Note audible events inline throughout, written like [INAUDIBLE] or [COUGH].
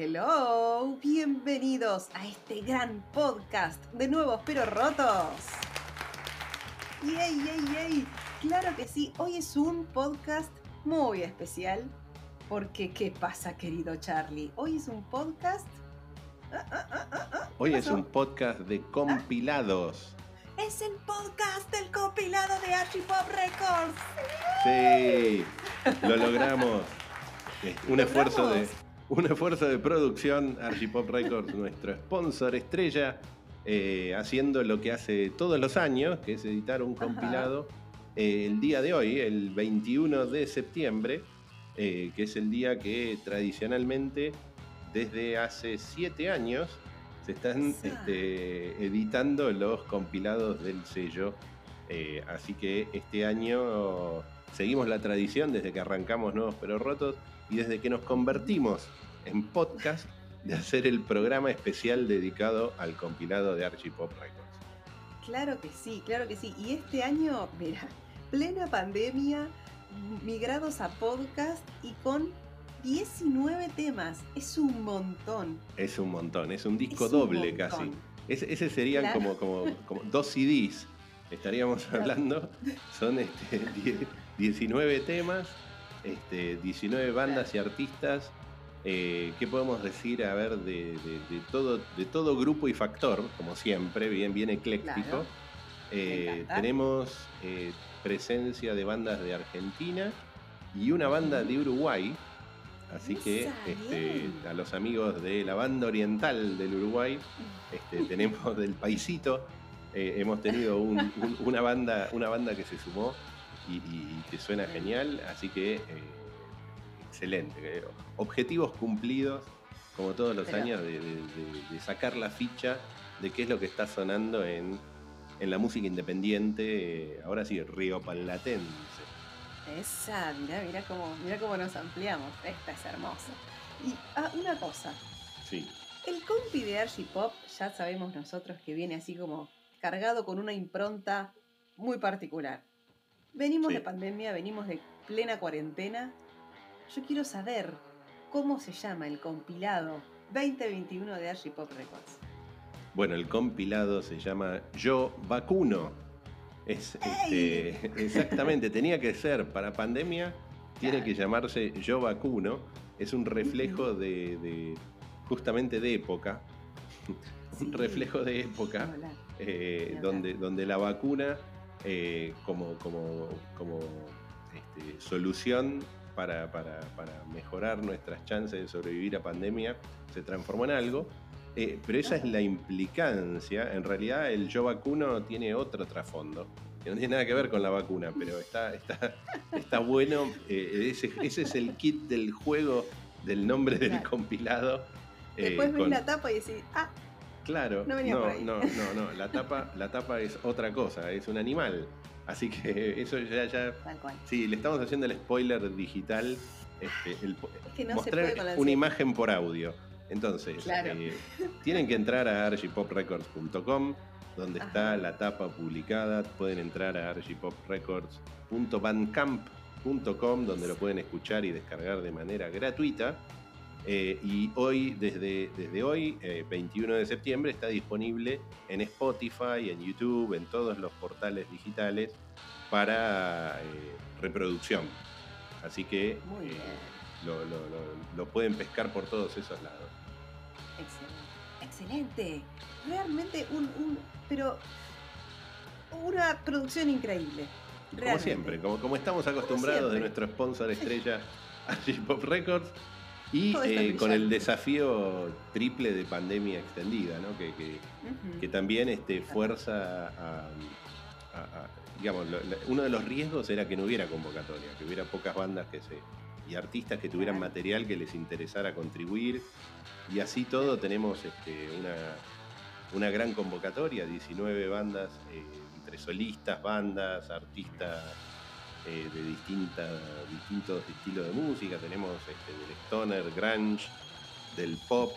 Hello, bienvenidos a este gran podcast de nuevos pero rotos. ¡Yay, yay, yay! Claro que sí, hoy es un podcast muy especial porque ¿qué pasa querido Charlie? Hoy es un podcast... Ah, ah, ah, hoy es un podcast de compilados. Es el podcast del compilado de Archipop Records. Sí, lo logramos. Un esfuerzo de un esfuerzo de producción, Archipop Records, nuestro sponsor estrella, eh, haciendo lo que hace todos los años, que es editar un compilado eh, el día de hoy, el 21 de septiembre, eh, que es el día que tradicionalmente, desde hace siete años, se están este, editando los compilados del sello. así que este año seguimos la tradición desde que arrancamos Nuevos Pero Rotos y desde que nos convertimos en podcast de hacer el programa especial dedicado al compilado de Archipop Records. Claro que sí, claro que sí. Y este año, mira, plena pandemia, migrados a podcast y con 19 temas. Es un montón. Es un montón, es un disco doble casi. ese serían como, como, como, dos CDs. Estaríamos hablando. Son este, 19 temas, este, 19 bandas y artistas eh, ¿Qué podemos decir, a ver, de, todo, de todo grupo y factor, como siempre, bien, bien ecléctico? Eh, tenemos eh, presencia de bandas de Argentina y una banda de Uruguay. Así que este, a los amigos de la banda oriental del Uruguay, este, [LAUGHS] tenemos del paisito, hemos tenido una, banda, una banda que se sumó y, que suena genial. Así que excelente. Objetivos cumplidos, como todos los años, de, sacar la ficha de qué es lo que está sonando en, la música independiente, eh, ahora sí, río palatense. Esa, mira, mira cómo, mira cómo nos ampliamos. Esta es hermosa. Y ah, una cosa. Sí. El compi de Archipop, ya sabemos nosotros que viene así como cargado con una impronta muy particular. Venimos de pandemia, venimos de plena cuarentena yo quiero saber cómo se llama el compilado 2021 de Archipop Records. Bueno, el compilado se llama Yo Vacuno. Es, este, exactamente, tenía que ser para pandemia, tiene que llamarse Yo Vacuno. Es un reflejo de, justamente de época. [LAUGHS] un reflejo de época eh, donde, donde la vacuna eh, como, como, como este, solución para, mejorar nuestras chances de sobrevivir a pandemia se transformó en algo. Eh, pero esa es la implicancia. En realidad, el yo vacuno tiene otro trasfondo, que no tiene nada que ver con la vacuna, pero está, está, está bueno. Eh, ese, es el kit del juego del nombre del compilado. Después ves la tapa y decís, ah, Claro, no, no, no, no, la tapa, la tapa es otra cosa, es un animal. Así que [LAUGHS] eso ya, ya. Sí, le estamos haciendo el spoiler digital. Este, el, mostrar una imagen por audio. Entonces, eh, tienen que entrar a archipoprecords.com, donde está la tapa publicada. Pueden entrar a archipoprecords.bandcamp.com, donde lo pueden escuchar y descargar de manera gratuita. Eh, y hoy, desde, desde hoy, 21 eh, de septiembre, está disponible en Spotify, en YouTube, en todos los portales digitales para eh, reproducción. Así que lo, pueden pescar por todos esos lados. Excelente. Excelente. Realmente un, pero una producción increíble. Como siempre, como, como estamos acostumbrados de nuestro sponsor estrella, [LAUGHS] Pop Records. Y eh, con el desafío triple de pandemia extendida, ¿no? que, que, también este, fuerza a, digamos, uno de los riesgos era que no hubiera convocatoria, que hubiera pocas bandas que se, y artistas que tuvieran material que les interesara contribuir. Y así todo tenemos este, una, una gran convocatoria, 19 bandas, eh, entre solistas, bandas, artistas eh, de distintas, distintos estilos de música. Tenemos este, del stoner, grunge, del pop,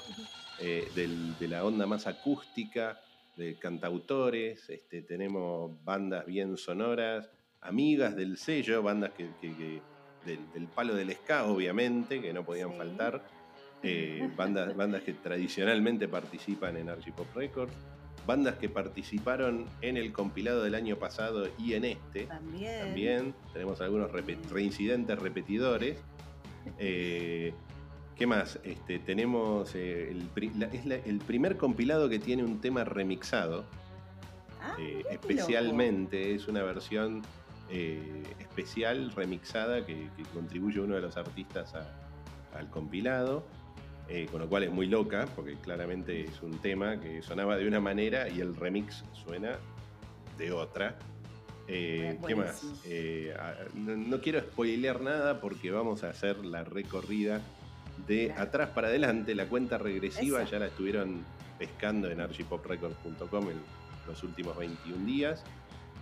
eh, de la onda más acústica, de cantautores. Este, tenemos bandas bien sonoras, amigas del sello, bandas que, del, palo del ska, obviamente, que no podían faltar. eh, bandas, bandas que tradicionalmente participan en Archipop Records, bandas que participaron en el compilado del año pasado y en este. También. tenemos algunos reincidentes repetidores. [LAUGHS] Eh, ¿Qué más? Este, tenemos eh, el, es el primer compilado que tiene un tema remixado. Ah, especialmente, es una versión especial remixada que, contribuye uno de los artistas al compilado. Eh, con lo cual es muy loca, porque claramente es un tema que sonaba de una manera y el remix suena de otra. Eh, ¿Qué más? Eh, no, quiero spoilear nada porque vamos a hacer la recorrida de atrás para adelante. La cuenta regresiva ya la estuvieron pescando en archipoprecords.com en los últimos 21 días.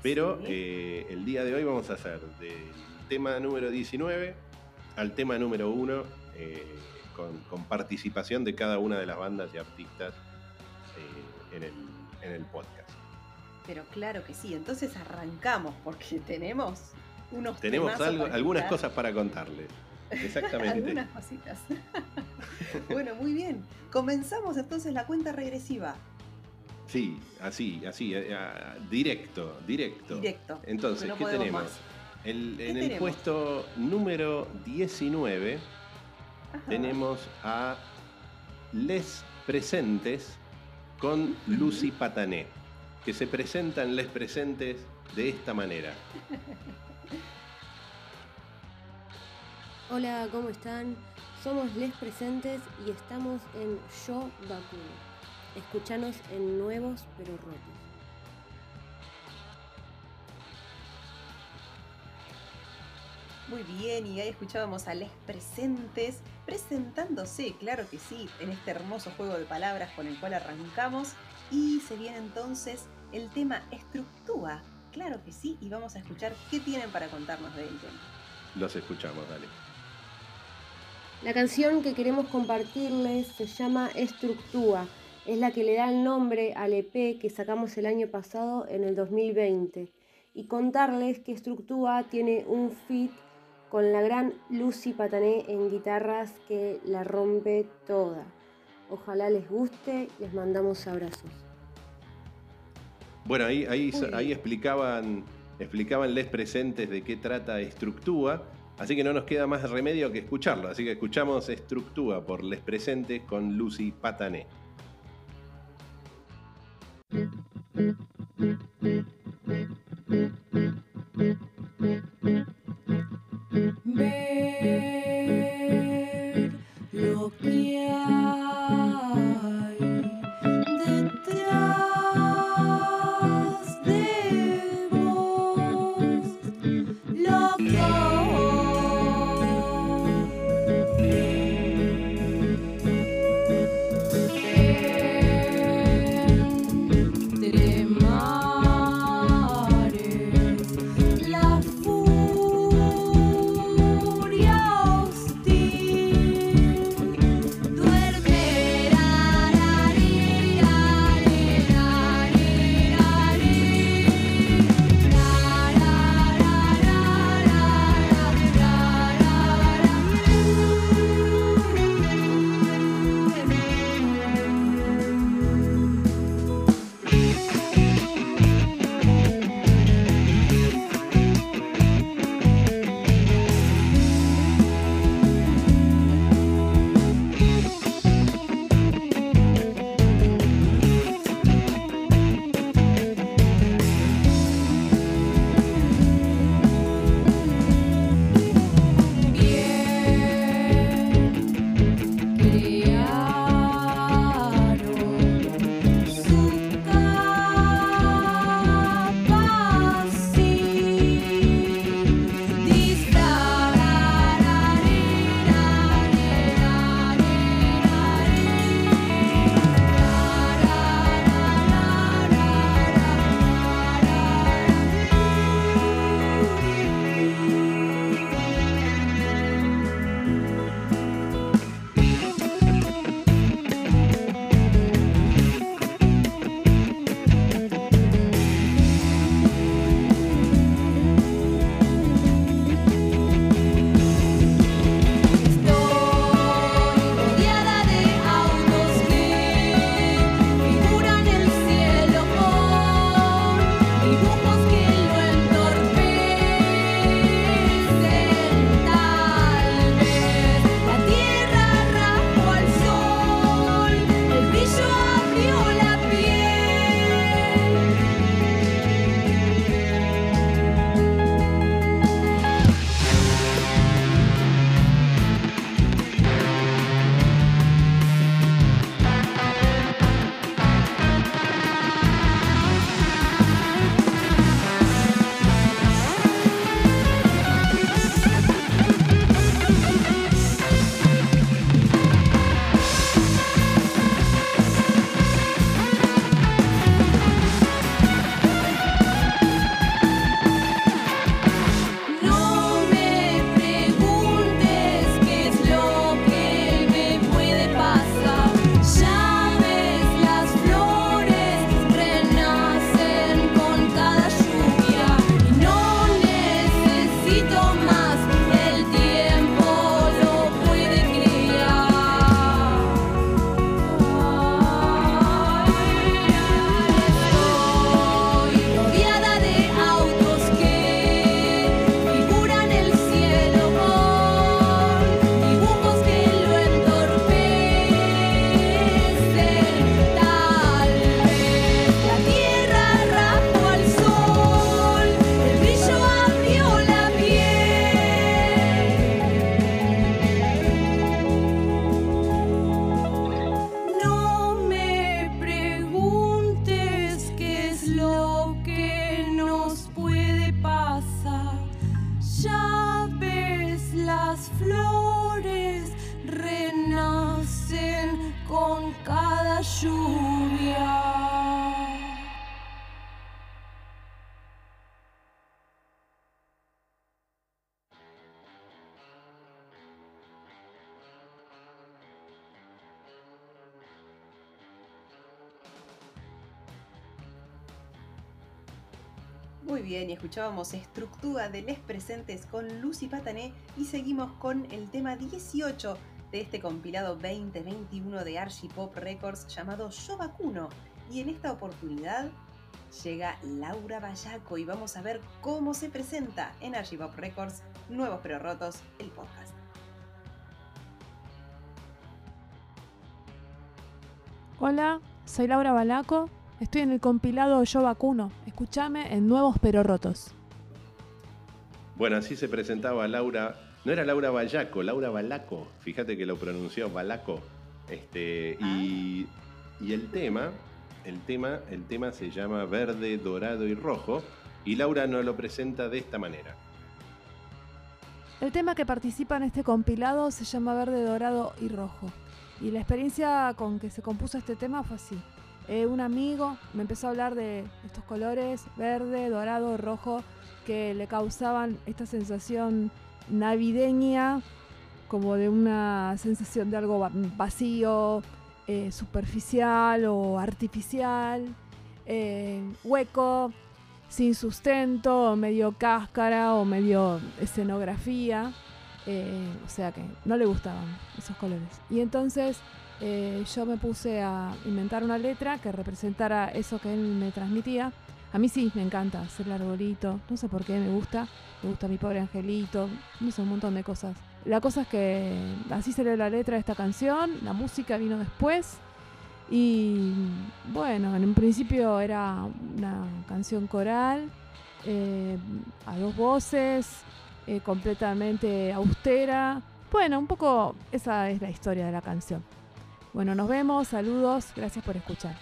Pero el día de hoy vamos a hacer del tema número 19 al tema número 1 con, participación de cada una de las bandas y artistas eh, en, el, podcast. Pero claro que sí, entonces arrancamos porque [LAUGHS] tenemos unos Tenemos algunas cosas para contarles. [LAUGHS] Exactamente. algunas cositas. [LAUGHS] bueno, muy bien. Comenzamos entonces la cuenta regresiva. Sí, así, así, eh, directo, directo. Directo. Entonces, ¿qué tenemos? en el puesto número 19 tenemos a Les Presentes con Lucy Patané, que se presentan Les Presentes de esta manera. Hola, ¿cómo están? Somos Les Presentes y estamos en Yo Vacuno. Escuchanos en Nuevos pero Rotos. Muy bien, y ahí escuchábamos a Les Presentes presentándose, claro que sí, en este hermoso juego de palabras con el cual arrancamos. Y se viene entonces el tema Estructúa, claro que sí, y vamos a escuchar qué tienen para contarnos del tema. Los escuchamos, dale. La canción que queremos compartirles se llama Estructúa. Es la que le da el nombre al EP que sacamos el año pasado en el 2020. Y contarles que Estructúa tiene un fit con la gran Lucy Patané en guitarras que la rompe toda. Ojalá les guste, les mandamos abrazos. Bueno, ahí, ahí, ahí explicaban, explicaban les presentes de qué trata Estructúa, así que no nos queda más remedio que escucharlo. Así que escuchamos Estructúa por les presentes con Lucy Patané. Ver lo que escuchábamos Estructura de Les Presentes con Lucy Patané y seguimos con el tema 18 de este compilado 2021 de Archipop Records llamado Yo Vacuno. Y en esta oportunidad llega Laura Bayaco y vamos a ver cómo se presenta en Archipop Records Nuevos Pero Rotos, el podcast. Hola, soy Laura Balaco. Estoy en el compilado Yo Vacuno. Escúchame en Nuevos Pero Rotos. Bueno, así se presentaba Laura. No era Laura Bayaco, Laura Balaco. Fíjate que lo pronunció Balaco. Este, y, y el tema, el tema, el tema se llama Verde, Dorado y Rojo. Y Laura nos lo presenta de esta manera. El tema que participa en este compilado se llama Verde, Dorado y Rojo. Y la experiencia con que se compuso este tema fue así. Eh, un amigo me empezó a hablar de estos colores, verde, dorado, rojo, que le causaban esta sensación navideña, como de una sensación de algo va- vacío, eh, superficial o artificial, eh, hueco, sin sustento, o medio cáscara o medio escenografía. o sea que no le gustaban esos colores. Y entonces eh, yo me puse a inventar una letra que representara eso que él me transmitía. A mí sí, me encanta hacer el arbolito, no sé por qué me gusta, me gusta mi pobre angelito, no sé, un montón de cosas. La cosa es que así salió la letra de esta canción, la música vino después y bueno, en un principio era una canción coral, eh, a dos voces, eh, completamente austera. Bueno, un poco esa es la historia de la canción. Bueno, nos vemos, saludos, gracias por escuchar.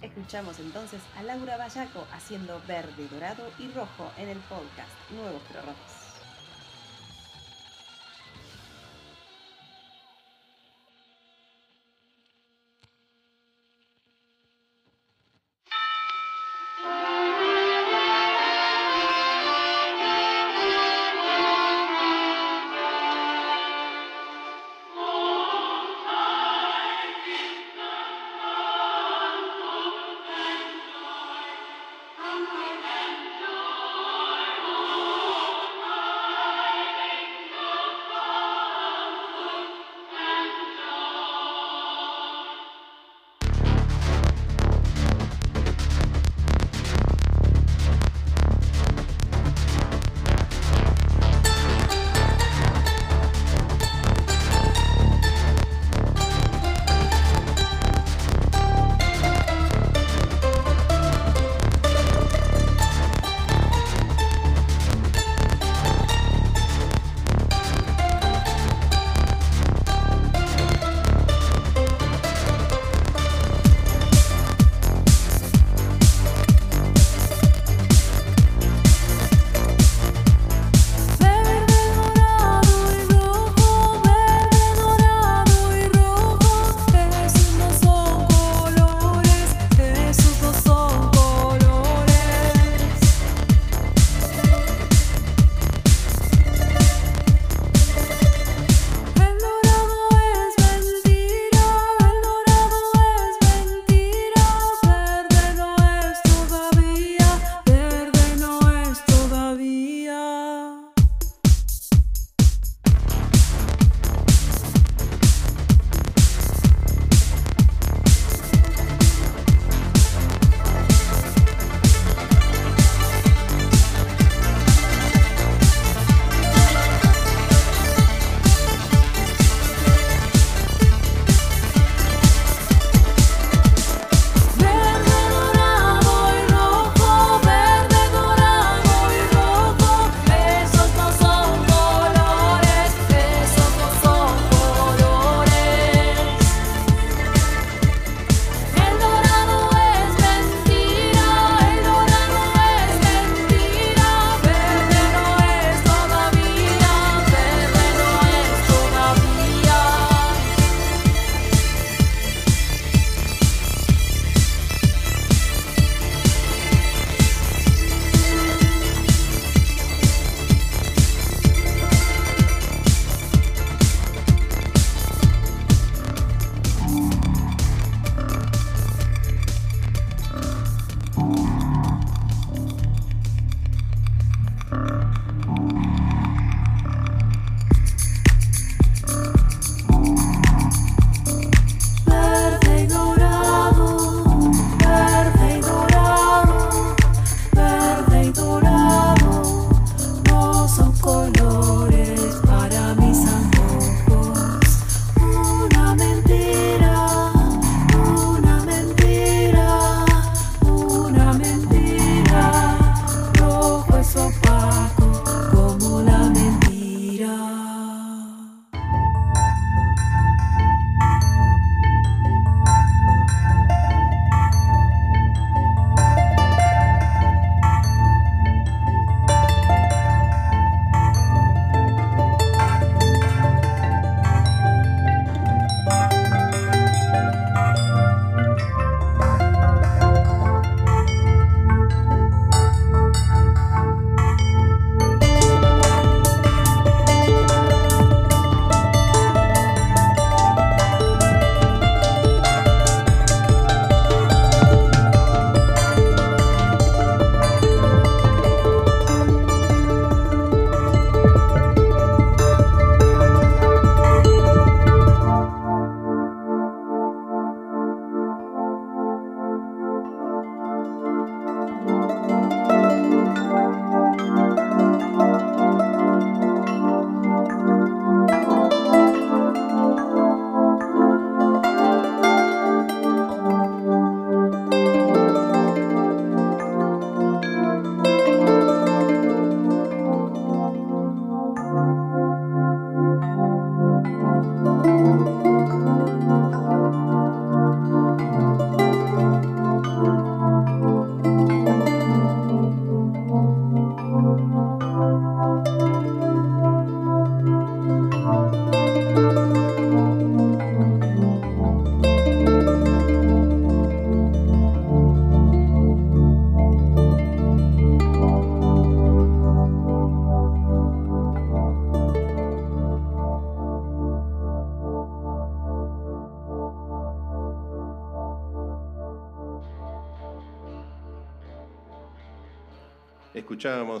Escuchamos entonces a Laura Bayaco haciendo verde, dorado y rojo en el podcast Nuevos Pero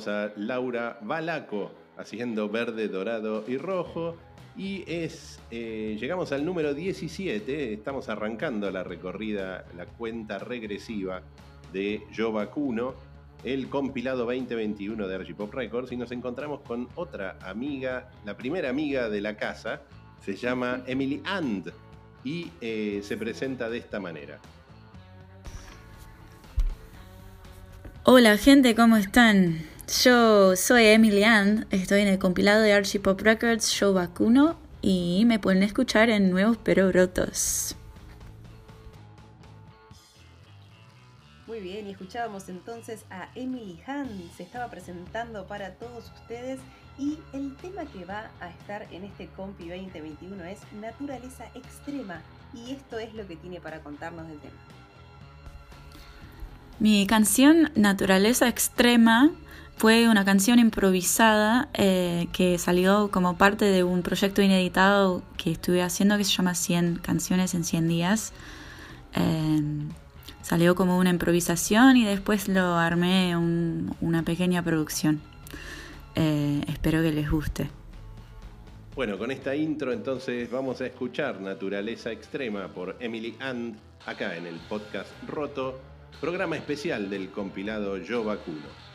a Laura Balaco haciendo verde, dorado y rojo. Y es, eh, llegamos al número 17, estamos arrancando la recorrida, la cuenta regresiva de Yo Vacuno, el compilado 2021 de Archipop Records, y nos encontramos con otra amiga, la primera amiga de la casa, se llama [LAUGHS] Emily And, y eh, se presenta de esta manera. Hola gente, ¿cómo están? Yo soy Emily Ann, estoy en el compilado de Archie Pop Records Show Vacuno y me pueden escuchar en Nuevos Pero Brotos. Muy bien, y escuchábamos entonces a Emily Han, se estaba presentando para todos ustedes y el tema que va a estar en este Compi 2021 es Naturaleza Extrema y esto es lo que tiene para contarnos del tema. Mi canción Naturaleza Extrema fue una canción improvisada eh, que salió como parte de un proyecto ineditado que estuve haciendo que se llama 100 canciones en 100 días. Em, salió como una improvisación y después lo armé una pequeña producción. Eh, espero que les guste. Bueno, con esta intro entonces vamos a escuchar Naturaleza Extrema por Emily And acá en el podcast Roto, programa especial del compilado Yo Vacuno.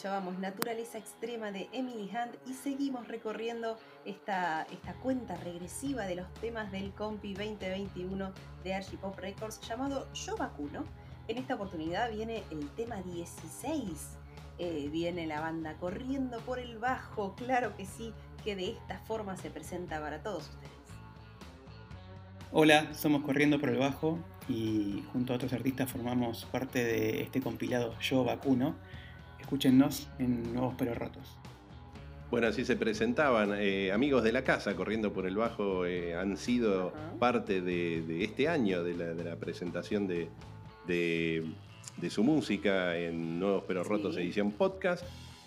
Escuchábamos Naturaleza Extrema de Emily Hunt y seguimos recorriendo esta, esta cuenta regresiva de los temas del Compi 2021 de Archipop Records llamado Yo Vacuno. En esta oportunidad viene el tema 16. Eh, viene la banda corriendo por el bajo, claro que sí, que de esta forma se presenta para todos ustedes. Hola, somos Corriendo por el Bajo y junto a otros artistas formamos parte de este compilado Yo Vacuno, Escúchennos en Nuevos Pero Rotos. Bueno, así se presentaban. Eh, amigos de la casa, corriendo por el bajo, eh, han sido parte de, este año de la, presentación de, su música en Nuevos Pero Rotos edición podcast.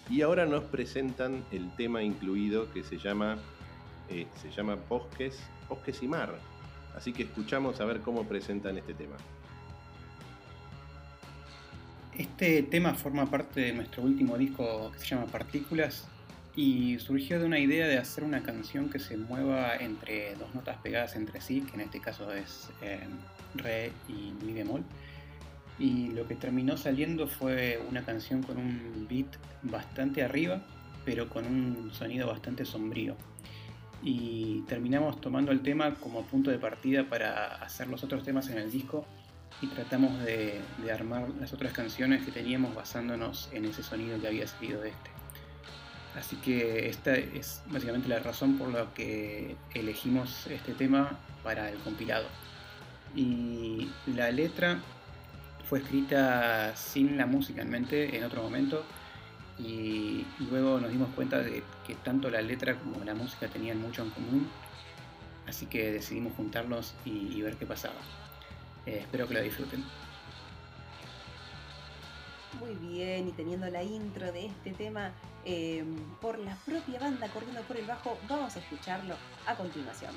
Y ahora nos presentan el tema incluido que se llama, eh, se llama Bosques, Bosques y Mar. Así que escuchamos a ver cómo presentan este tema. Este tema forma parte de nuestro último disco que se llama Partículas y surgió de una idea de hacer una canción que se mueva entre dos notas pegadas entre sí, que en este caso es eh, Re y Mi bemol. Y lo que terminó saliendo fue una canción con un beat bastante arriba, pero con un sonido bastante sombrío. Y terminamos tomando el tema como punto de partida para hacer los otros temas en el disco y tratamos de, armar las otras canciones que teníamos basándonos en ese sonido que había salido de este. Así que esta es básicamente la razón por la que elegimos este tema para el compilado. Y la letra fue escrita sin la música en mente en otro momento y luego nos dimos cuenta de que tanto la letra como la música tenían mucho en común, así que decidimos juntarlos y, ver qué pasaba. Eh, espero que la disfruten. Muy bien, y teniendo la intro de este tema eh, por la propia banda corriendo por el bajo, vamos a escucharlo a continuación.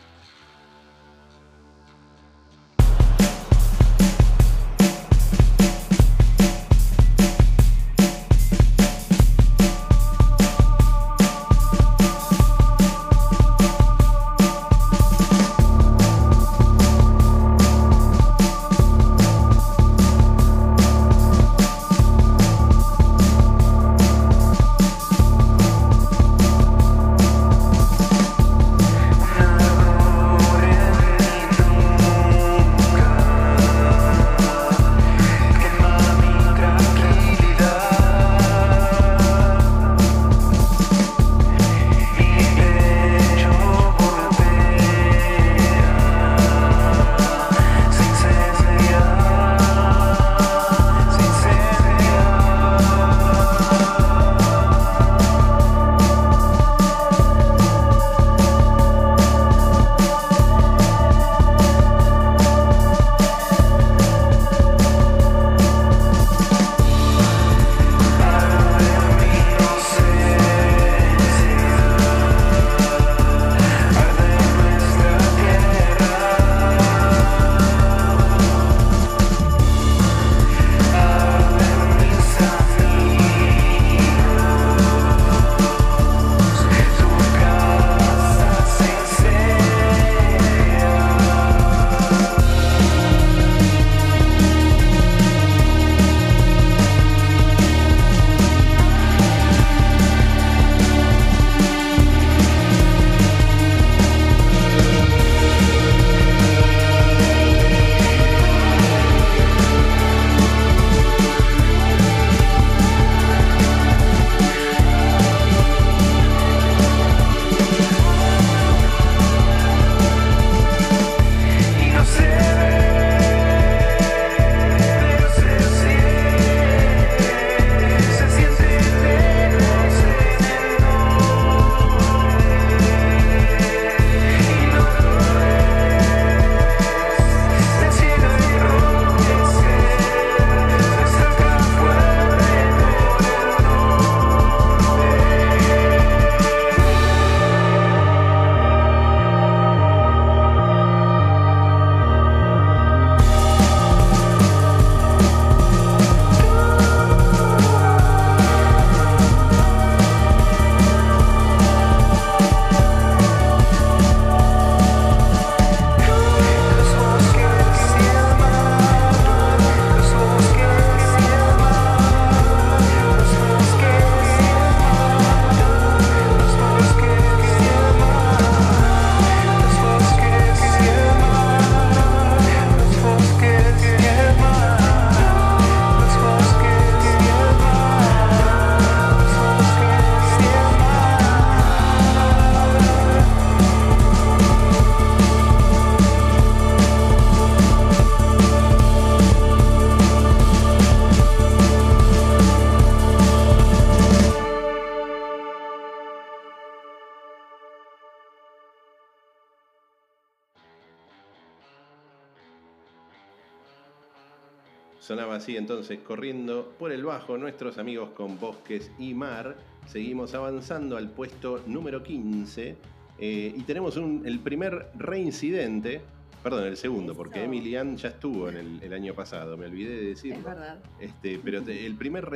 Entonces corriendo por el bajo nuestros amigos con Bosques y Mar. Seguimos avanzando al puesto número 15 eh, y tenemos el primer reincidente, perdón, el segundo, porque Emilian ya estuvo en el, año pasado, me olvidé de decirlo. Es verdad. Este, pero el, primer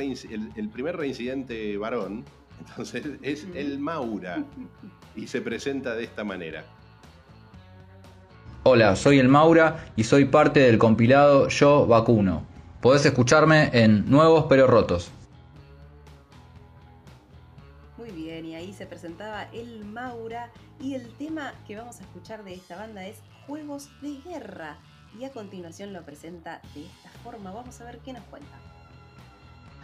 el, primer reincidente varón, [LAUGHS] entonces es el Maura y se presenta de esta manera. Hola, soy el Maura y soy parte del compilado Yo Vacuno. Podés escucharme en Nuevos pero Rotos. Muy bien, y ahí se presentaba el Maura y el tema que vamos a escuchar de esta banda es Juegos de Guerra. Y a continuación lo presenta de esta forma. Vamos a ver qué nos cuenta.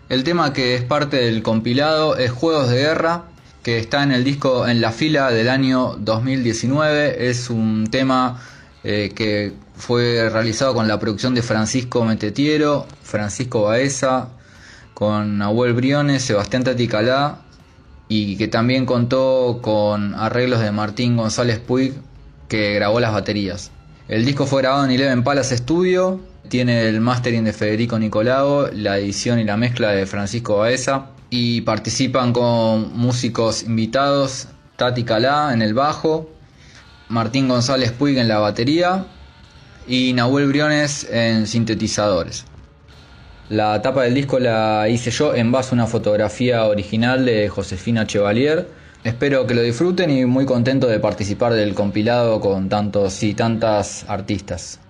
El tema que es parte del compilado es Juegos de Guerra, que está en el disco En la fila del año 2019. Es un tema eh, que fue realizado con la producción de Francisco Metetiero, Francisco Baeza, con Nahuel Briones, Sebastián Taticalá y que también contó con arreglos de Martín González Puig que grabó las baterías. El disco fue grabado en Eleven Palace Studio, tiene el mastering de Federico Nicolao, la edición y la mezcla de Francisco Baeza y participan con músicos invitados Tati Calá en el bajo, Martín González Puig en la batería y Nahuel Briones en sintetizadores. La tapa del disco la hice yo en base a una fotografía original de Josefina Chevalier. Espero que lo disfruten y muy contento de participar del compilado con tantos y tantas artistas.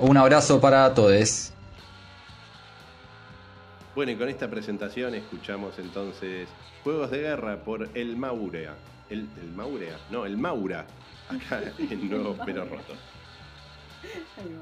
Un abrazo para todos. Bueno, y con esta presentación escuchamos entonces Juegos de Guerra por El Maurea. El, el Maurea, no, el Maura, acá en Nuevo Pero Roto. allí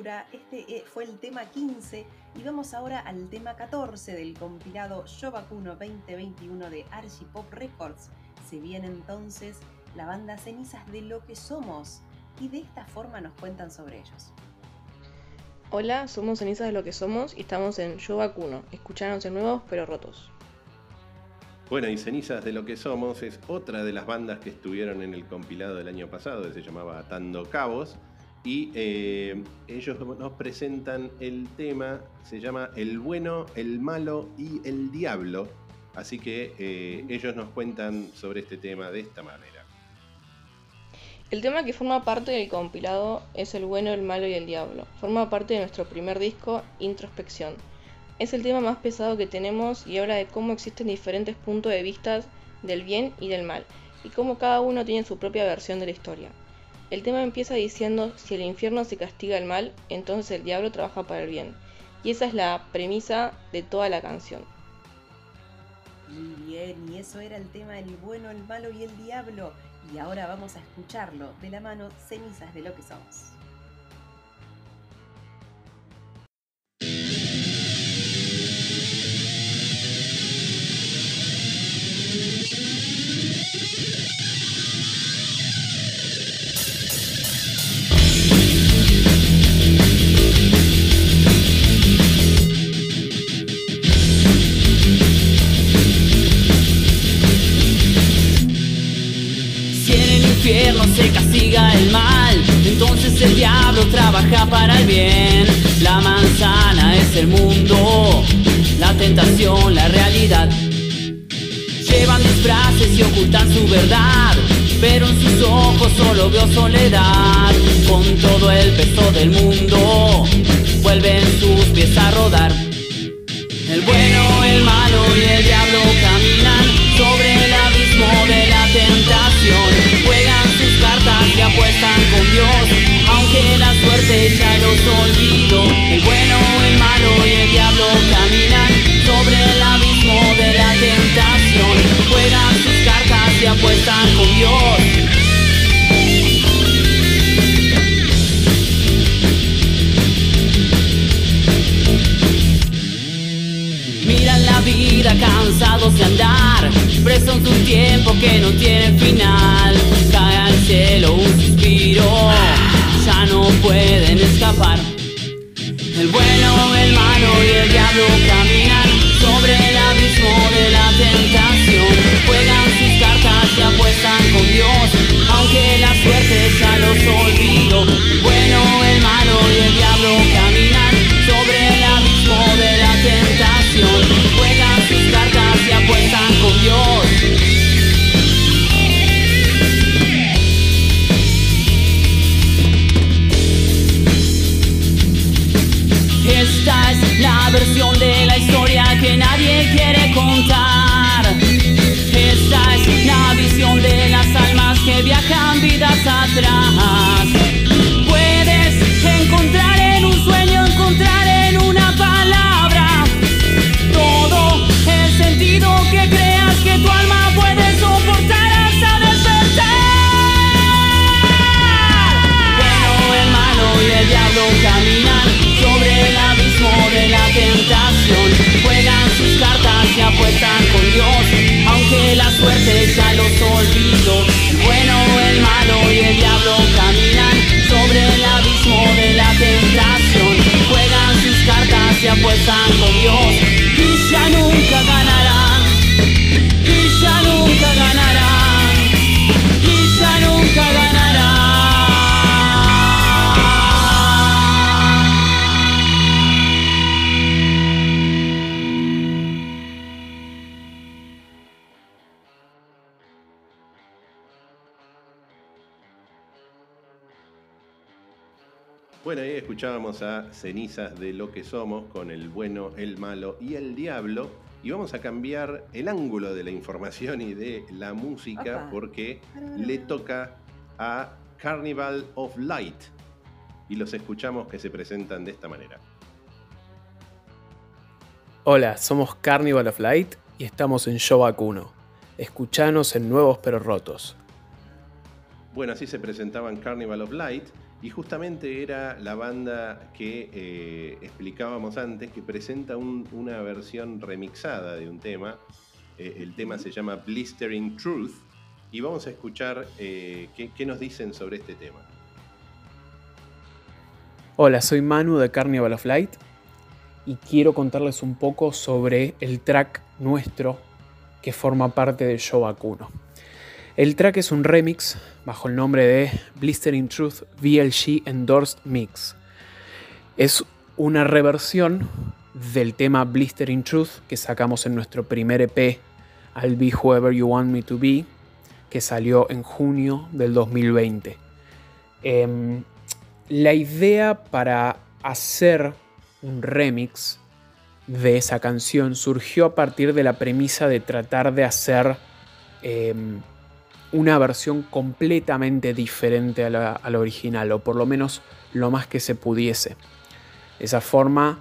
Este eh, fue el tema 15. Y vamos ahora al tema 14 del compilado Yo Vacuno 2021 de Archipop Records. Se viene entonces la banda Cenizas de lo que somos. Y de esta forma nos cuentan sobre ellos. Hola, somos Cenizas de lo que somos y estamos en Yo Vacuno. Escuchanos en nuevos pero rotos. Bueno, y Cenizas de lo que somos es otra de las bandas que estuvieron en el compilado del año pasado, que se llamaba Atando Cabos. Y eh, ellos nos presentan el tema, se llama El bueno, el malo y el diablo. Así que eh, ellos nos cuentan sobre este tema de esta manera. El tema que forma parte del compilado es El bueno, el malo y el diablo. Forma parte de nuestro primer disco, Introspección es el tema más pesado que tenemos y habla de cómo existen diferentes puntos de vista del bien y del mal, y cómo cada uno tiene su propia versión de la historia. El tema empieza diciendo, si el infierno se castiga el mal, entonces el diablo trabaja para el bien. Y esa es la premisa de toda la canción. Bien, y eso era el tema del bueno, el malo y el diablo. Y ahora vamos a escucharlo de la mano cenizas de lo que somos. El mal, entonces el diablo trabaja para el bien. La manzana es el mundo, la tentación, la realidad. Llevan disfraces y ocultan su verdad, pero en sus ojos solo veo soledad. Con todo el peso del mundo, vuelven sus pies a rodar. El bueno, cansados de andar, presos de un tiempo que no tiene final. Cae al cielo un suspiro, ya no pueden escapar. El bueno, el malo y el diablo caminan apuestan con Dios escuchábamos a Cenizas de lo que somos con el bueno, el malo y el diablo. Y vamos a cambiar el ángulo de la información y de la música porque le toca a Carnival of Light. Y los escuchamos que se presentan de esta manera. Hola, somos Carnival of Light y estamos en Show Vacuno. Escuchanos en Nuevos pero Rotos. Bueno, así se presentaban Carnival of Light y justamente era la banda que eh, explicábamos antes que presenta una versión remixada de un tema. Eh, el tema se llama Blistering Truth y vamos a escuchar eh, qué, nos dicen sobre este tema. Hola, soy Manu de Carnival of Light y quiero contarles un poco sobre el track nuestro que forma parte del show Vacuno. El track es un remix bajo el nombre de Blistering Truth VLG Endorsed Mix. Es una reversión del tema Blistering Truth que sacamos en nuestro primer EP, I'll Be Whoever You Want Me to Be, que salió en junio del 2020. Em, la idea para hacer un remix de esa canción surgió a partir de la premisa de tratar de hacer em, una versión completamente diferente a la, original, o por lo menos lo más que se pudiese. Esa forma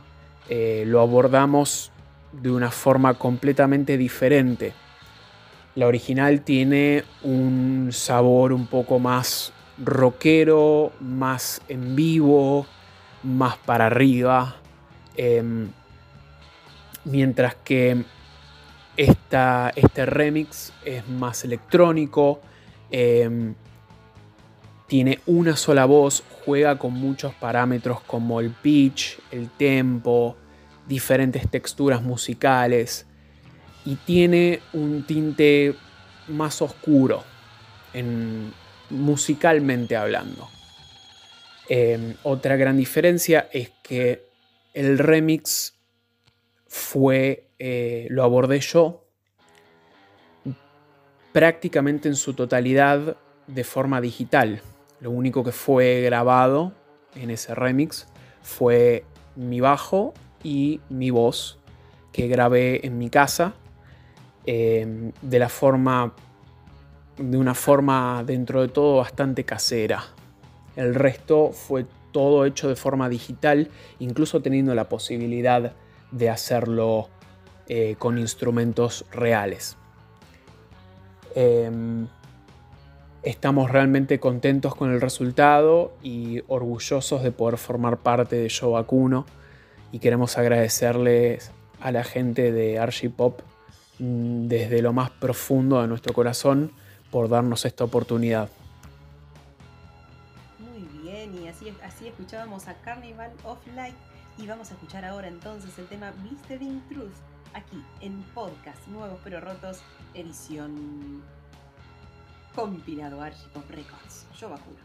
eh, lo abordamos de una forma completamente diferente. La original tiene un sabor un poco más rockero, más en vivo, más para arriba. Em, mientras que este remix es más electrónico, em, tiene una sola voz, juega con muchos parámetros como el pitch, el tempo, diferentes texturas musicales y tiene un tinte más oscuro musicalmente hablando. Em, otra gran diferencia es que el remix fue eh, lo abordé yo prácticamente en su totalidad de forma digital. Lo único que fue grabado en ese remix fue mi bajo y mi voz que grabé en mi casa em, de la forma de una forma dentro de todo bastante casera. El resto fue todo hecho de forma digital, incluso teniendo la posibilidad de hacerlo eh, con instrumentos reales. Em, estamos realmente contentos con el resultado y orgullosos de poder formar parte de Show Vacuno y queremos agradecerles a la gente de Archipop mm, desde lo más profundo de nuestro corazón por darnos esta oportunidad. Muy bien, y así, así escuchábamos a Carnival of Light y vamos a escuchar ahora entonces el tema Blistering Truth aquí en podcast Nuevos pero Rotos, edición compilado Archipop Records. Yo vacuno.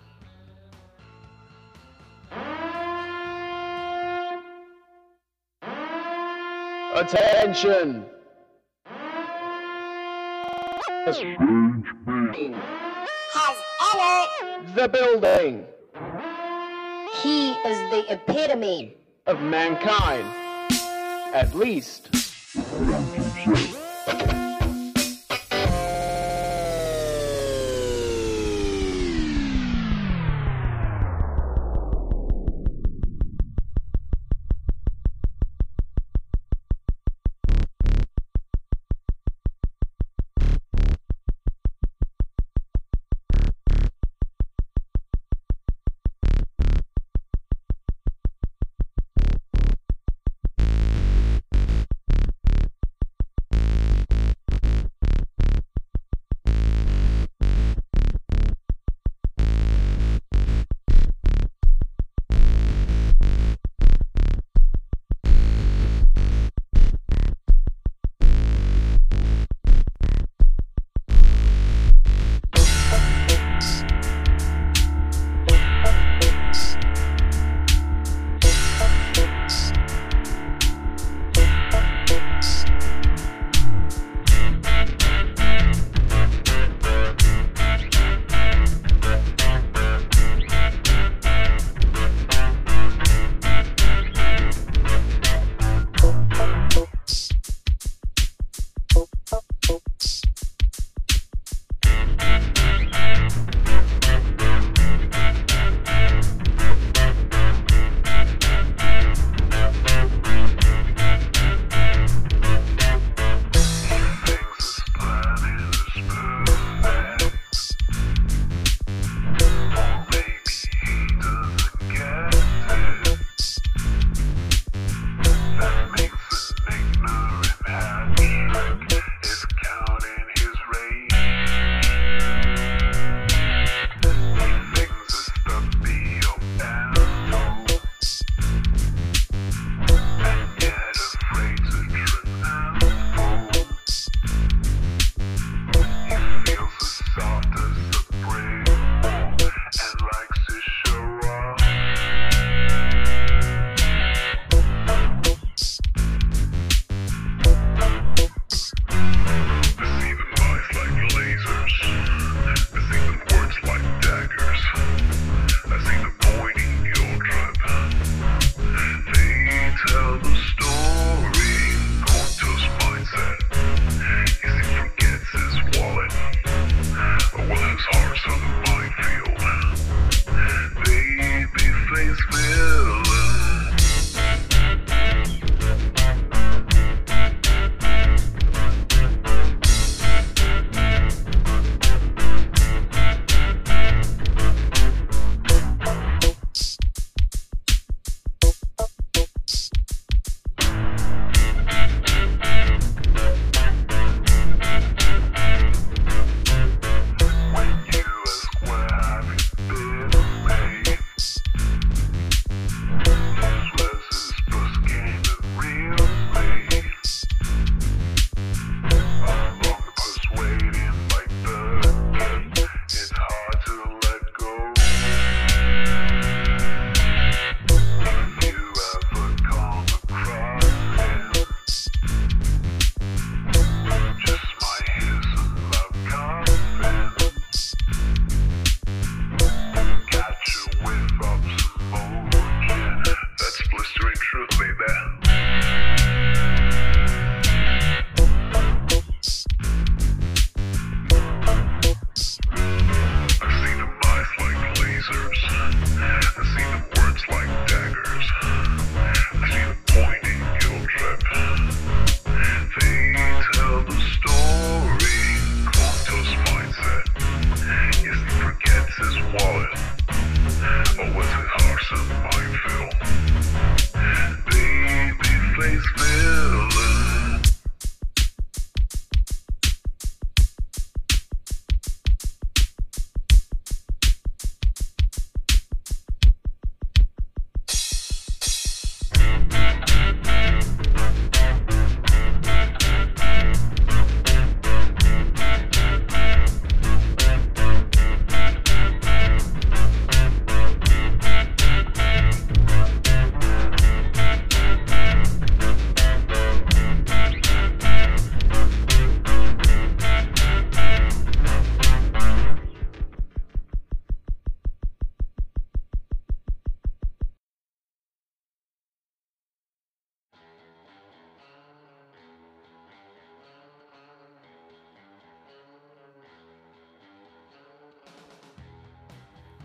Attention! Has entered the building. He is the epitome of mankind. At least. La.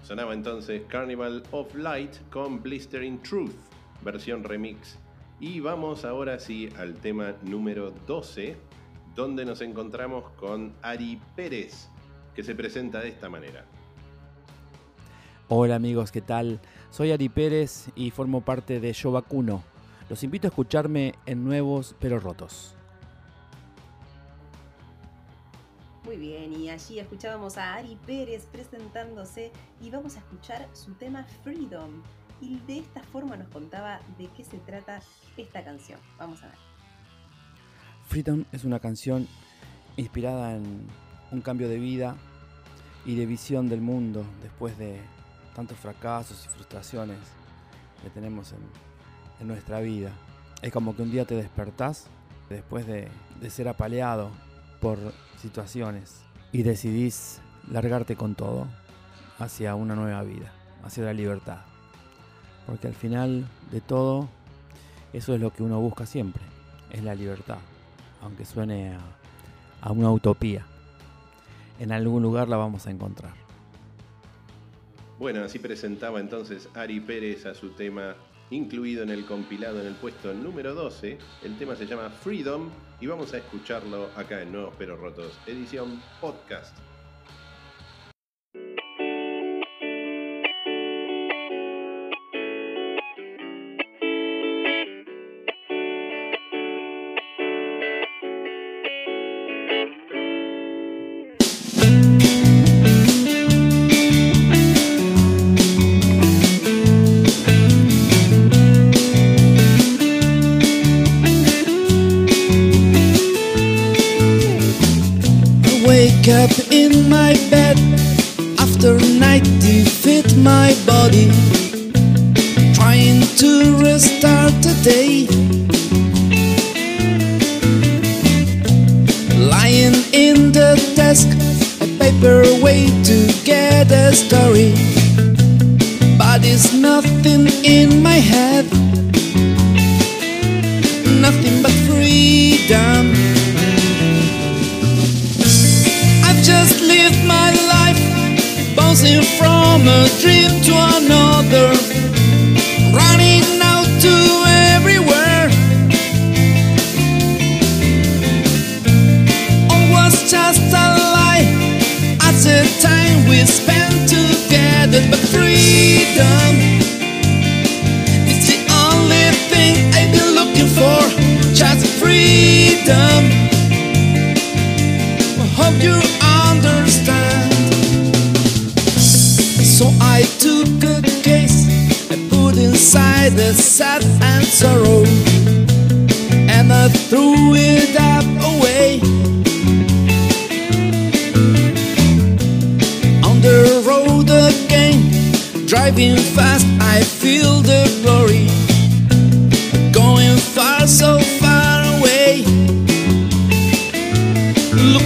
Sonaba entonces Carnival of Light con Blistering Truth, versión remix. Y vamos ahora sí al tema número 12, donde nos encontramos con Ari Pérez, que se presenta de esta manera. Hola amigos, ¿qué tal? Soy Ari Pérez y formo parte de Yo Vacuno. Los invito a escucharme en Nuevos pero Rotos. Bien, y allí escuchábamos a Ari Pérez presentándose y vamos a escuchar su tema Freedom. Y de esta forma nos contaba de qué se trata esta canción. Vamos a ver. Freedom es una canción inspirada en un cambio de vida y de visión del mundo después de tantos fracasos y frustraciones que tenemos en, en nuestra vida. Es como que un día te despertás después de, de ser apaleado por situaciones y decidís largarte con todo hacia una nueva vida, hacia la libertad. Porque al final de todo, eso es lo que uno busca siempre, es la libertad, aunque suene a, una utopía. En algún lugar la vamos a encontrar. Bueno, así presentaba entonces Ari Pérez a su tema incluido en el compilado en el puesto número 12. El tema se llama Freedom y vamos a escucharlo acá en Nuevos Pero Rotos, edición podcast.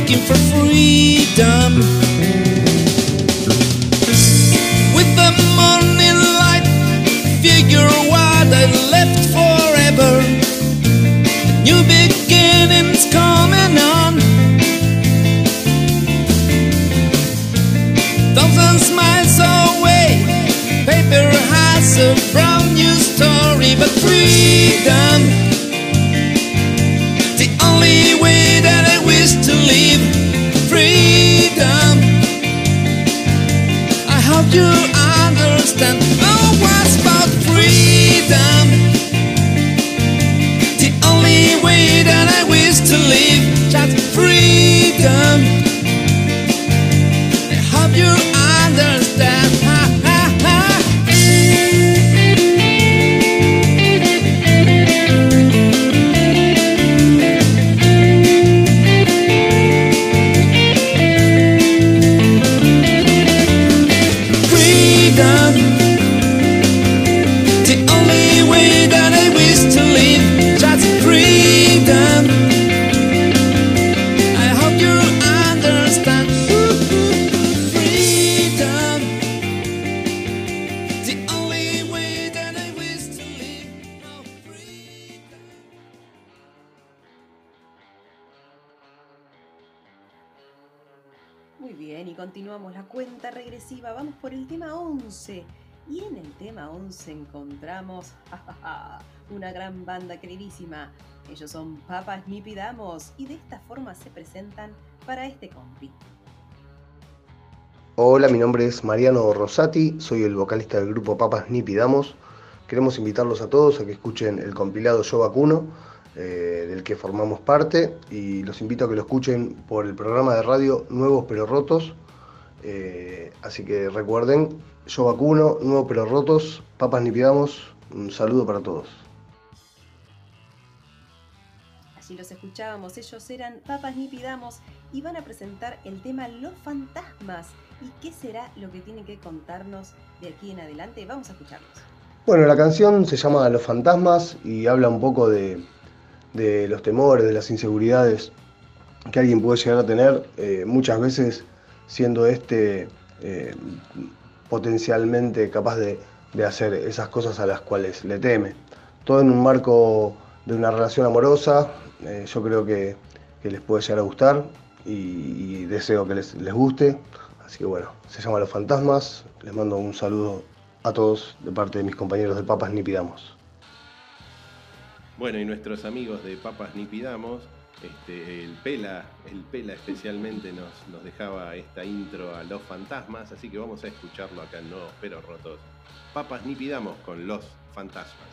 Looking for freedom. With the morning light, figure what I left forever. New beginnings coming on. Thousand miles away, paper has a brand new story, but freedom. 11. Y en el tema 11 encontramos [LAUGHS] una gran banda queridísima. Ellos son Papas Ni Pidamos y de esta forma se presentan para este compi. Hola, mi nombre es Mariano Rosati, soy el vocalista del grupo Papas Ni Pidamos. Queremos invitarlos a todos a que escuchen el compilado Yo Vacuno, eh, del que formamos parte, y los invito a que lo escuchen por el programa de radio Nuevos Pero Rotos. Eh, así que recuerden, Yo Vacuno, Nuevos Pero Rotos, Papas Ni Pidamos, un saludo para todos. Allí los escuchábamos, ellos eran Papas Ni Pidamos y van a presentar el tema Los Fantasmas. ¿Y qué será lo que tienen que contarnos de aquí en adelante? Vamos a escucharlos. Bueno, la canción se llama Los Fantasmas y habla un poco de, de los temores, de las inseguridades que alguien puede llegar a tener, eh, muchas veces siendo este eh, potencialmente capaz de, de hacer esas cosas a las cuales le teme. Todo en un marco de una relación amorosa, eh, yo creo que, que les puede llegar a gustar y, deseo que les, les guste. Así que bueno, se llama Los Fantasmas, les mando un saludo a todos de parte de mis compañeros de Papas Ni Pidamos. Bueno, y nuestros amigos de Papas Ni Pidamos, este, el Pela, el Pela especialmente nos, nos dejaba esta intro a Los Fantasmas, así que vamos a escucharlo acá en Nuevos Pero Rotos. Papas Ni Pidamos con Los Fantasmas.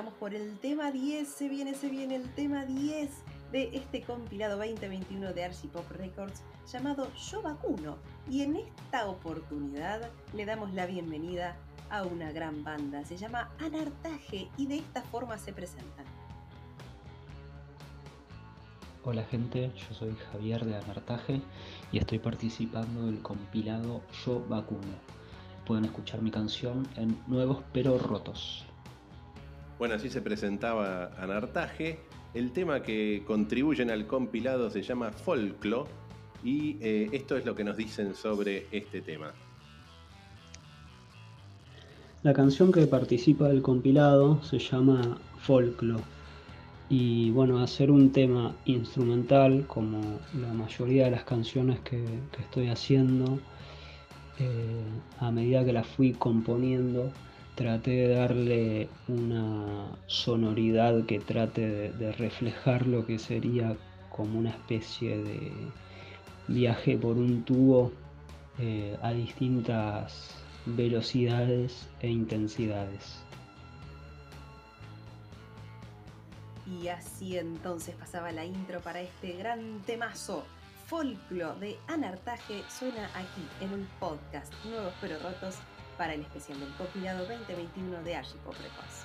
Vamos por el tema 10. Se viene, se viene el tema 10 de este compilado 2021 de Archipop Records llamado Yo Vacuno. Y en esta oportunidad le damos la bienvenida a una gran banda. Se llama Anartaje y de esta forma se presentan. Hola gente, yo soy Javier de Anartaje y estoy participando del compilado Yo Vacuno. Pueden escuchar mi canción en Nuevos pero Rotos. Bueno, así se presentaba Anartaje. El tema que contribuyen al compilado se llama Folklo y eh, esto es lo que nos dicen sobre este tema. La canción que participa del compilado se llama Folklo y bueno, hacer un tema instrumental como la mayoría de las canciones que, que estoy haciendo, eh, a medida que las fui componiendo, traté de darle una sonoridad que trate de, reflejar lo que sería como una especie de viaje por un tubo eh, a distintas velocidades e intensidades. Y así entonces pasaba la intro para este gran temazo. Folclo de Anartaje suena aquí en un podcast Nuevos pero Rotos para el especial del compilado 2021 de Archipop Records.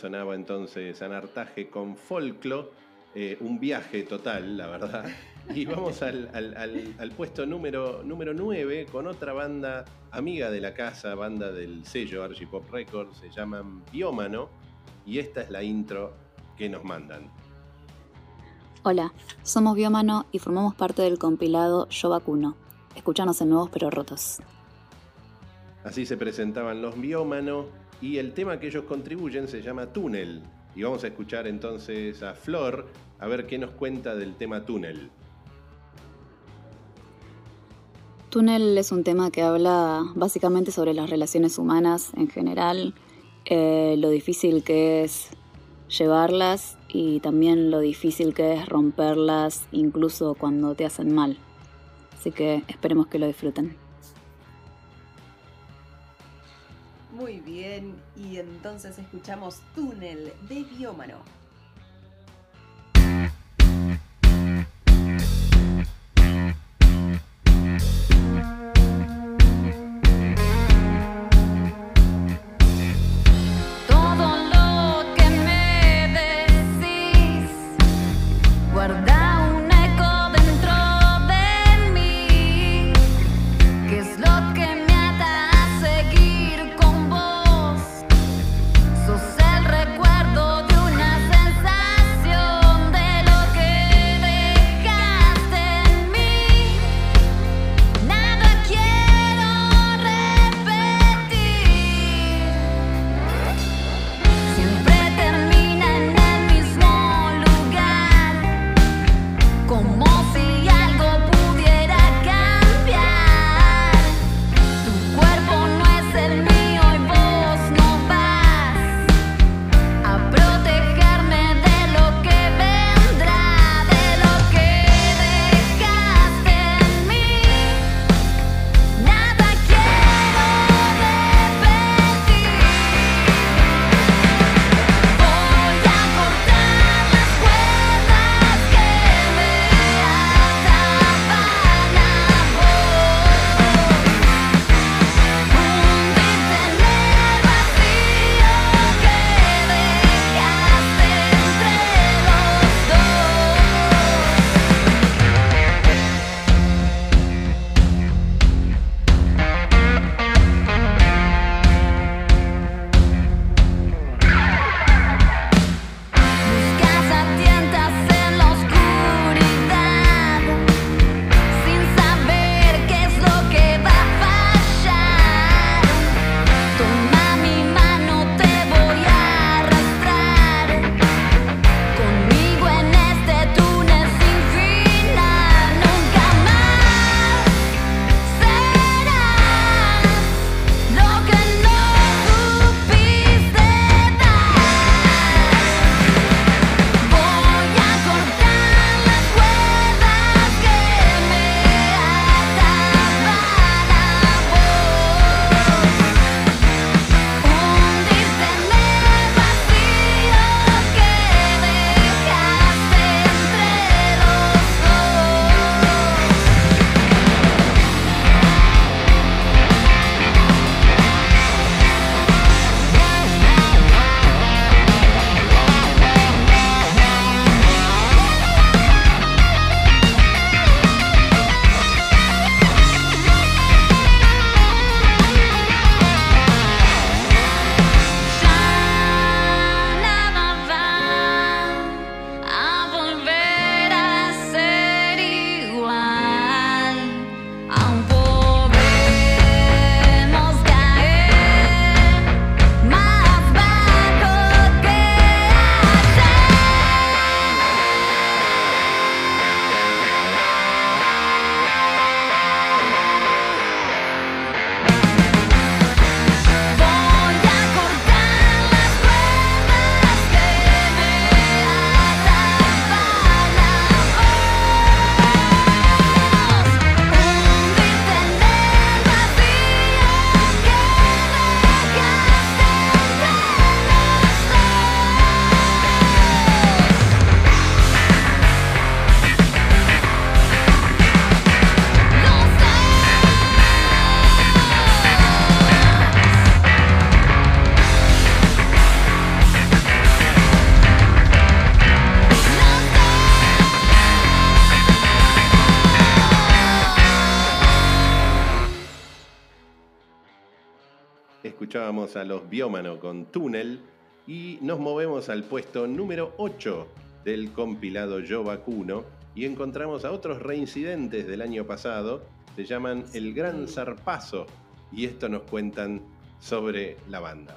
sonaba entonces Anartaje con Folclo. Eh, un viaje total, la verdad. [LAUGHS] Y vamos al, puesto número, número 9 con otra banda amiga de la casa, banda del sello Archipop Records, se llaman Biómano. Y esta es la intro que nos mandan. Hola, somos Biómano y formamos parte del compilado Yo Vacuno. Escúchanos en Nuevos Pero Rotos. Así se presentaban los Biómano y el tema que ellos contribuyen se llama Túnel. Y vamos a escuchar entonces a Flor a ver qué nos cuenta del tema Túnel. Túnel es un tema que habla básicamente sobre las relaciones humanas en general, eh, lo difícil que es llevarlas y también lo difícil que es romperlas incluso cuando te hacen mal. Así que esperemos que lo disfruten. Muy bien, y entonces escuchamos Túnel de Biómano. Escuchábamos a los Biómano con Túnel y nos movemos al puesto número 8 del compilado Yo Vacuno y encontramos a otros reincidentes del año pasado, se llaman El Gran Zarpazo y esto nos cuentan sobre la banda.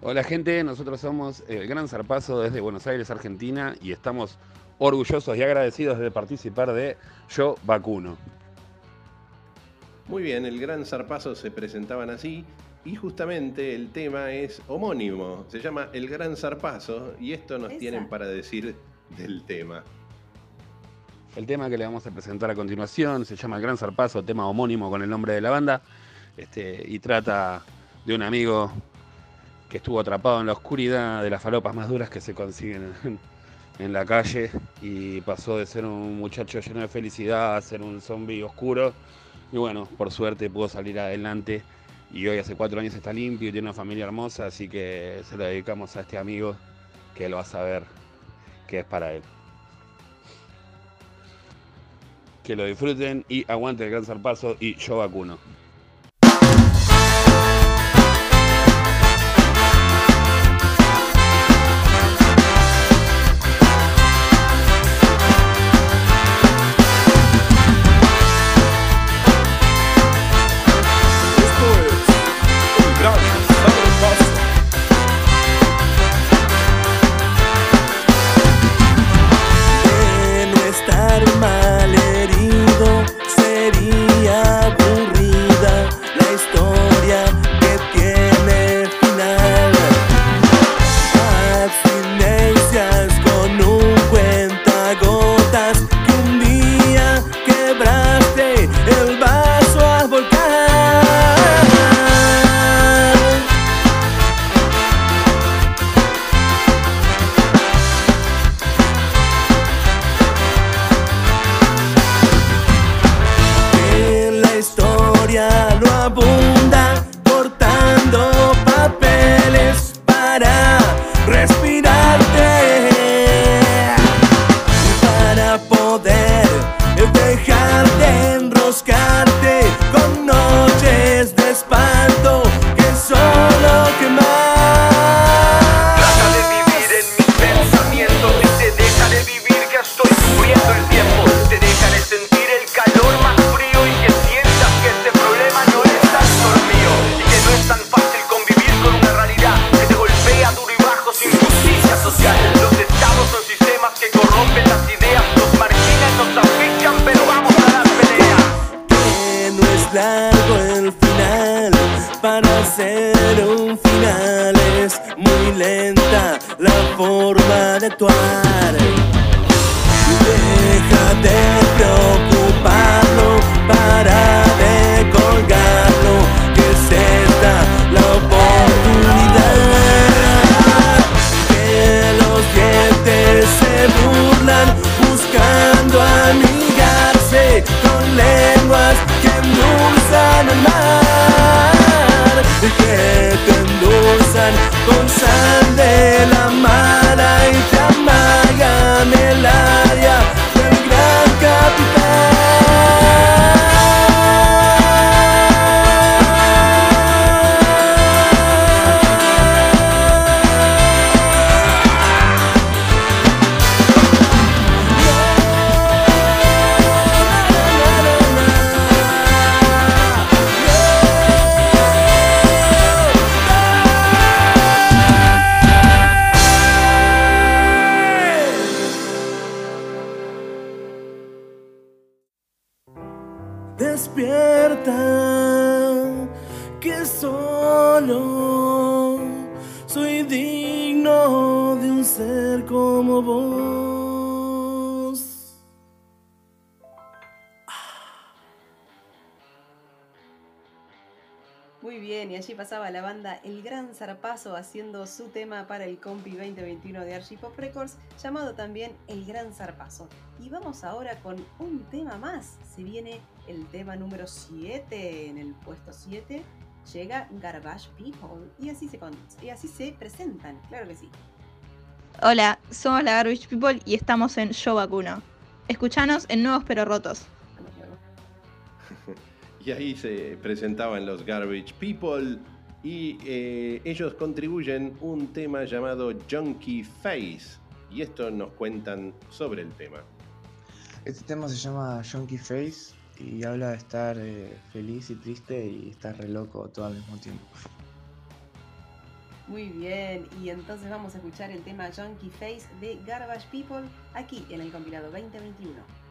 Hola gente, nosotros somos el Gran Zarpazo desde Buenos Aires, Argentina y estamos orgullosos y agradecidos de participar de Yo Vacuno. Muy bien, el Gran Zarpazo se presentaban así y justamente el tema es homónimo, se llama El Gran Zarpazo y esto nos Esa. tienen para decir del tema. El tema que le vamos a presentar a continuación se llama El Gran Zarpazo, tema homónimo con el nombre de la banda, este, y trata de un amigo que estuvo atrapado en la oscuridad de las falopas más duras que se consiguen en, en la calle y pasó de ser un muchacho lleno de felicidad a ser un zombie oscuro. Y bueno, por suerte pudo salir adelante y hoy hace cuatro años está limpio y tiene una familia hermosa, así que se lo dedicamos a este amigo que lo va a saber que es para él. Que lo disfruten y aguante el gran zarpazo y yo vacuno. Banda El Gran Zarpazo haciendo su tema para el Compi 2021 de Archipop Records, llamado también El Gran Zarpazo. Y vamos ahora con un tema más. Se viene el tema número 7 en el puesto 7. Llega Garbage People y así se, con- y así se presentan, claro que sí. Hola, somos la Garbage People y estamos en Yo Vacuno. Escuchanos en Nuevos Pero Rotos. [LAUGHS] Y ahí se presentaban los Garbage People y eh, ellos contribuyen un tema llamado Junkie Face. Y esto nos cuentan sobre el tema. Este tema se llama Junkie Face y habla de estar eh, feliz y triste y estar re loco todo al mismo tiempo. Muy bien, y entonces vamos a escuchar el tema Junkie Face de Garbage People aquí en el compilado 2021.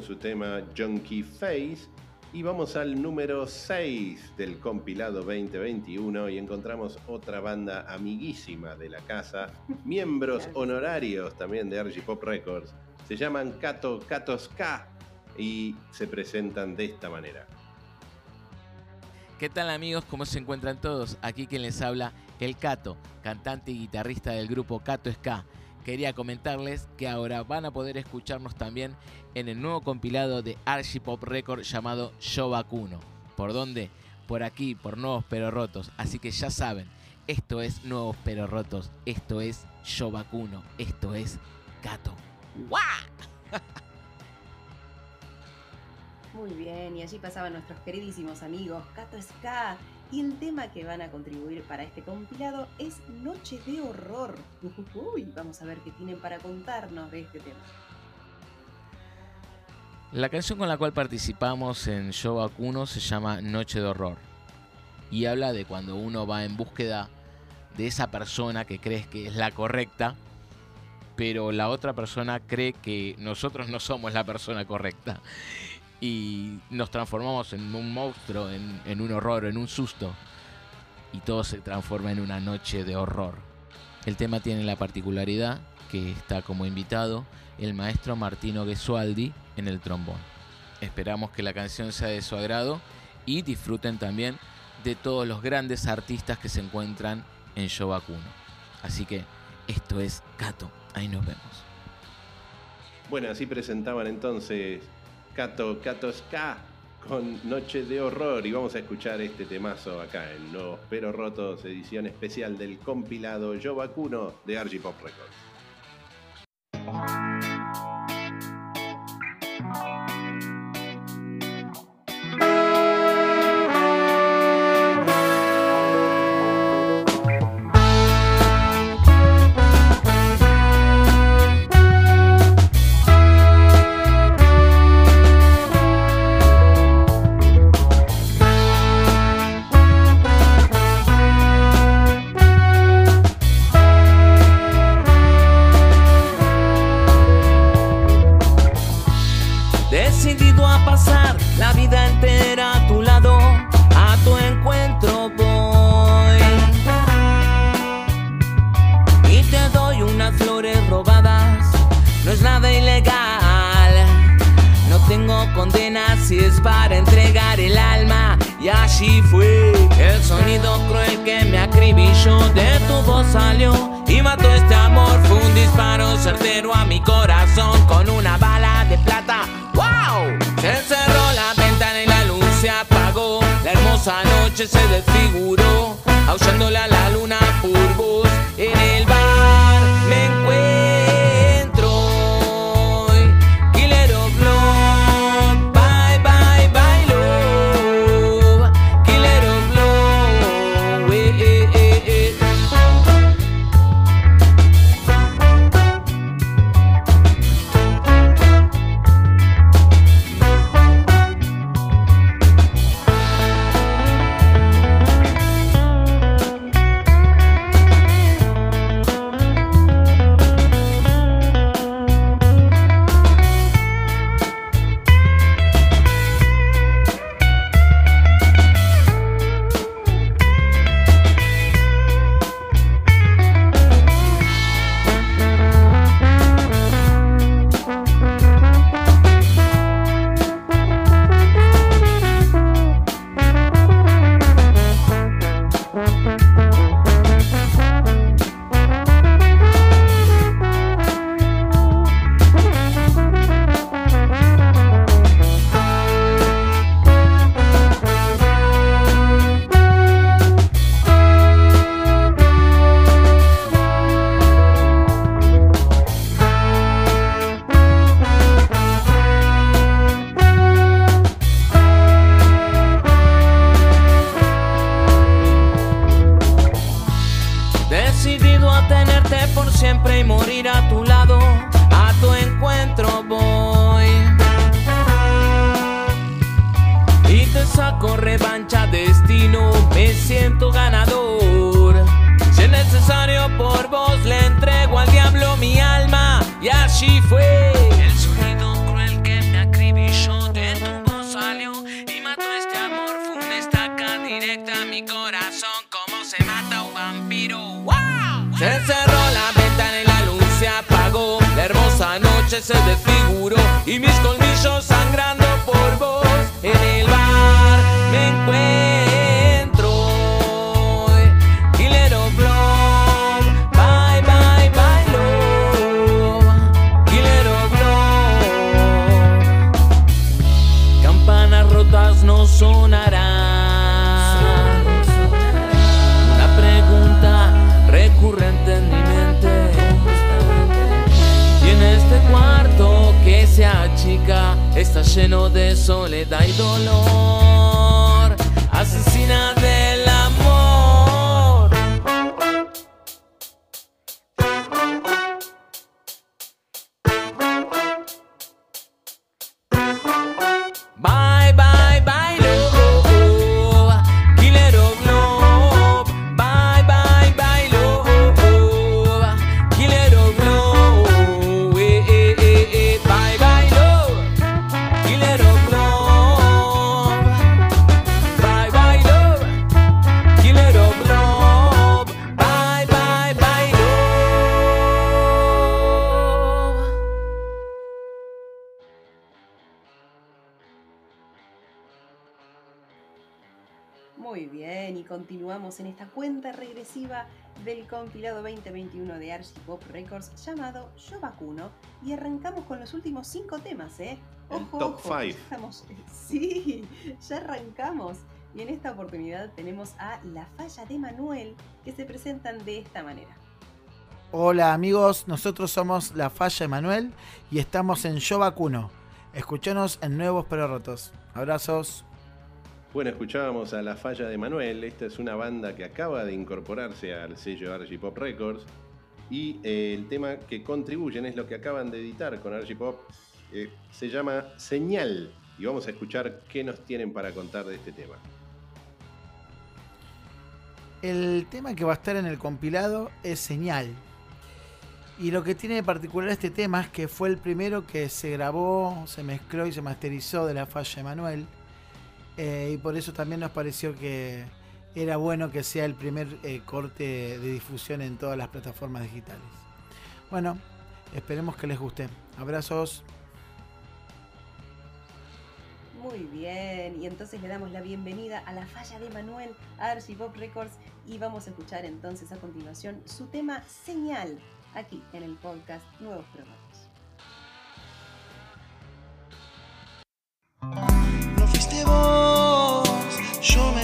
Con su tema Junkie Face y vamos al número 6 del compilado 2021 y encontramos otra banda amiguísima de la casa, [LAUGHS] miembros honorarios también de RG Pop Records. Se llaman Kato Katos K y se presentan de esta manera. ¿Qué tal amigos? ¿Cómo se encuentran todos? Aquí quien les habla el Cato, cantante y guitarrista del grupo Cato Ska. Quería comentarles que ahora van a poder escucharnos también en el nuevo compilado de Archipop Record llamado Yo Vacuno. ¿Por dónde? Por aquí, por Nuevos Pero Rotos. Así que ya saben, esto es Nuevos Pero Rotos, esto es Yo Vacuno, esto es Cato. ¡Guau! [LAUGHS] Muy bien, y allí pasaban nuestros queridísimos amigos Cato Ska. Y el tema que van a contribuir para este compilado es Noche de Horror. [LAUGHS] Uy, vamos a ver qué tienen para contarnos de este tema. La canción con la cual participamos en Yo Vacuno se llama Noche de Horror. Y habla de cuando uno va en búsqueda de esa persona que crees que es la correcta, pero la otra persona cree que nosotros no somos la persona correcta y nos transformamos en un monstruo, en, un horror, en un susto. Y todo se transforma en una noche de horror. El tema tiene la particularidad que está como invitado el maestro Martino Gesualdi en el trombón. Esperamos que la canción sea de su agrado y disfruten también de todos los grandes artistas que se encuentran en Show Vacuno. Así que esto es Cato, ahí nos vemos. Bueno, así presentaban entonces Cato, Cato Ska con Noche de Horror y vamos a escuchar este temazo acá en Los Pero Rotos, edición especial del compilado Yo Vacuno de RG Pop Records. you hermosa noche se mi alma, y así fue. El sonido cruel que me acribilló de tu voz salió y mató este amor. Fue una estaca directa a mi corazón, como se mata un vampiro. ¡Wow! Se cerró la ventana y la luz se apagó. La hermosa noche se desfiguró y mis colmillos lleno de soledad y dolor. Asesina continuamos en esta cuenta regresiva del compilado 2021 de Archie Pop Records llamado Yo Vacuno. Y arrancamos con los últimos cinco temas, ¿eh? El Ojo, top ojo, five. ya estamos- [LAUGHS] Sí, ya arrancamos. Y en esta oportunidad tenemos a La Falla de Manuel, que se presentan de esta manera. Hola amigos, nosotros somos La Falla Emanuel y estamos en Yo Vacuno. Escuchanos en Nuevos Pero Rotos. Abrazos. Bueno, escuchábamos a La Falla de Manuel. Esta es una banda que acaba de incorporarse al sello Archie Pop Records. Y eh, el tema que contribuyen es lo que acaban de editar con Archie Pop. Eh, se llama Señal. Y vamos a escuchar qué nos tienen para contar de este tema. El tema que va a estar en el compilado es Señal. Y lo que tiene de particular este tema es que fue el primero que se grabó, se mezcló y se masterizó de La Falla Emanuel. Eh, y por eso también nos pareció que era bueno que sea el primer eh, corte de difusión en todas las plataformas digitales. Bueno, esperemos que les guste. Abrazos. Muy bien, y entonces le damos la bienvenida a la falla de Manuel a Archie Pop Records y vamos a escuchar entonces a continuación su tema Señal aquí en el podcast Nuevos Programas. Fuiste vos, yo me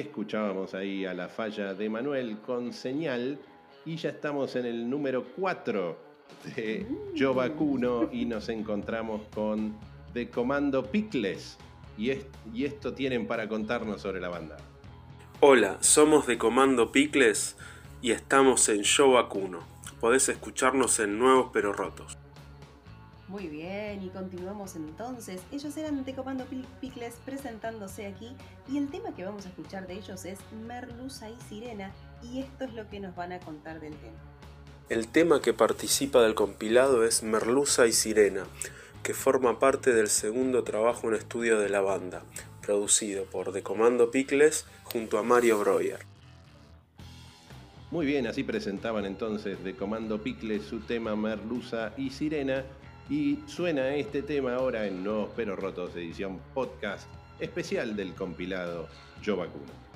Escuchábamos ahí a la falla de Manuel con señal y ya estamos en el número 4 de Yo y nos encontramos con The Comando Picles. Y, es- y esto tienen para contarnos sobre la banda. Hola, somos de Comando Picles y estamos en Show Vacuno. Podés escucharnos en Nuevos Pero Rotos. Muy bien, y continuamos entonces. Ellos eran de Comando Pi- Picles presentándose aquí y el tema que vamos a escuchar de ellos es Merluza y Sirena y esto es lo que nos van a contar del tema. El tema que participa del compilado es Merluza y Sirena, que forma parte del segundo trabajo en estudio de la banda, producido por The Comando Picles junto a Mario Breuer. Muy bien, así presentaban entonces de Comando Picles su tema Merluza y Sirena. Y suena este tema ahora en Nuevos Pero Rotos, edición podcast especial del compilado Yo Vacuno.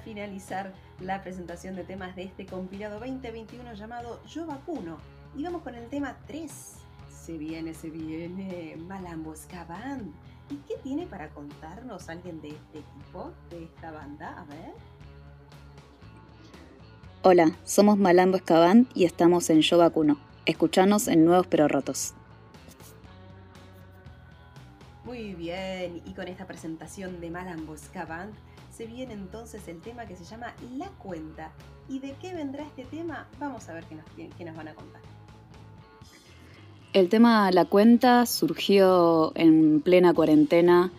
Finalizar la presentación de temas de este compilado 2021 llamado Yo Vacuno. Y vamos con el tema 3. Se viene, se viene Malambo Escaban. ¿Y qué tiene para contarnos alguien de este equipo, de esta banda? A ver. Hola, somos Malambo Escaband y estamos en Yo Vacuno. Escuchanos en Nuevos Pero Rotos. Muy bien, y con esta presentación de Malambo Scaband se entonces el tema que se llama La Cuenta. ¿Y de qué vendrá este tema? Vamos a ver qué nos, qué nos van a contar. El tema La Cuenta surgió en plena cuarentena,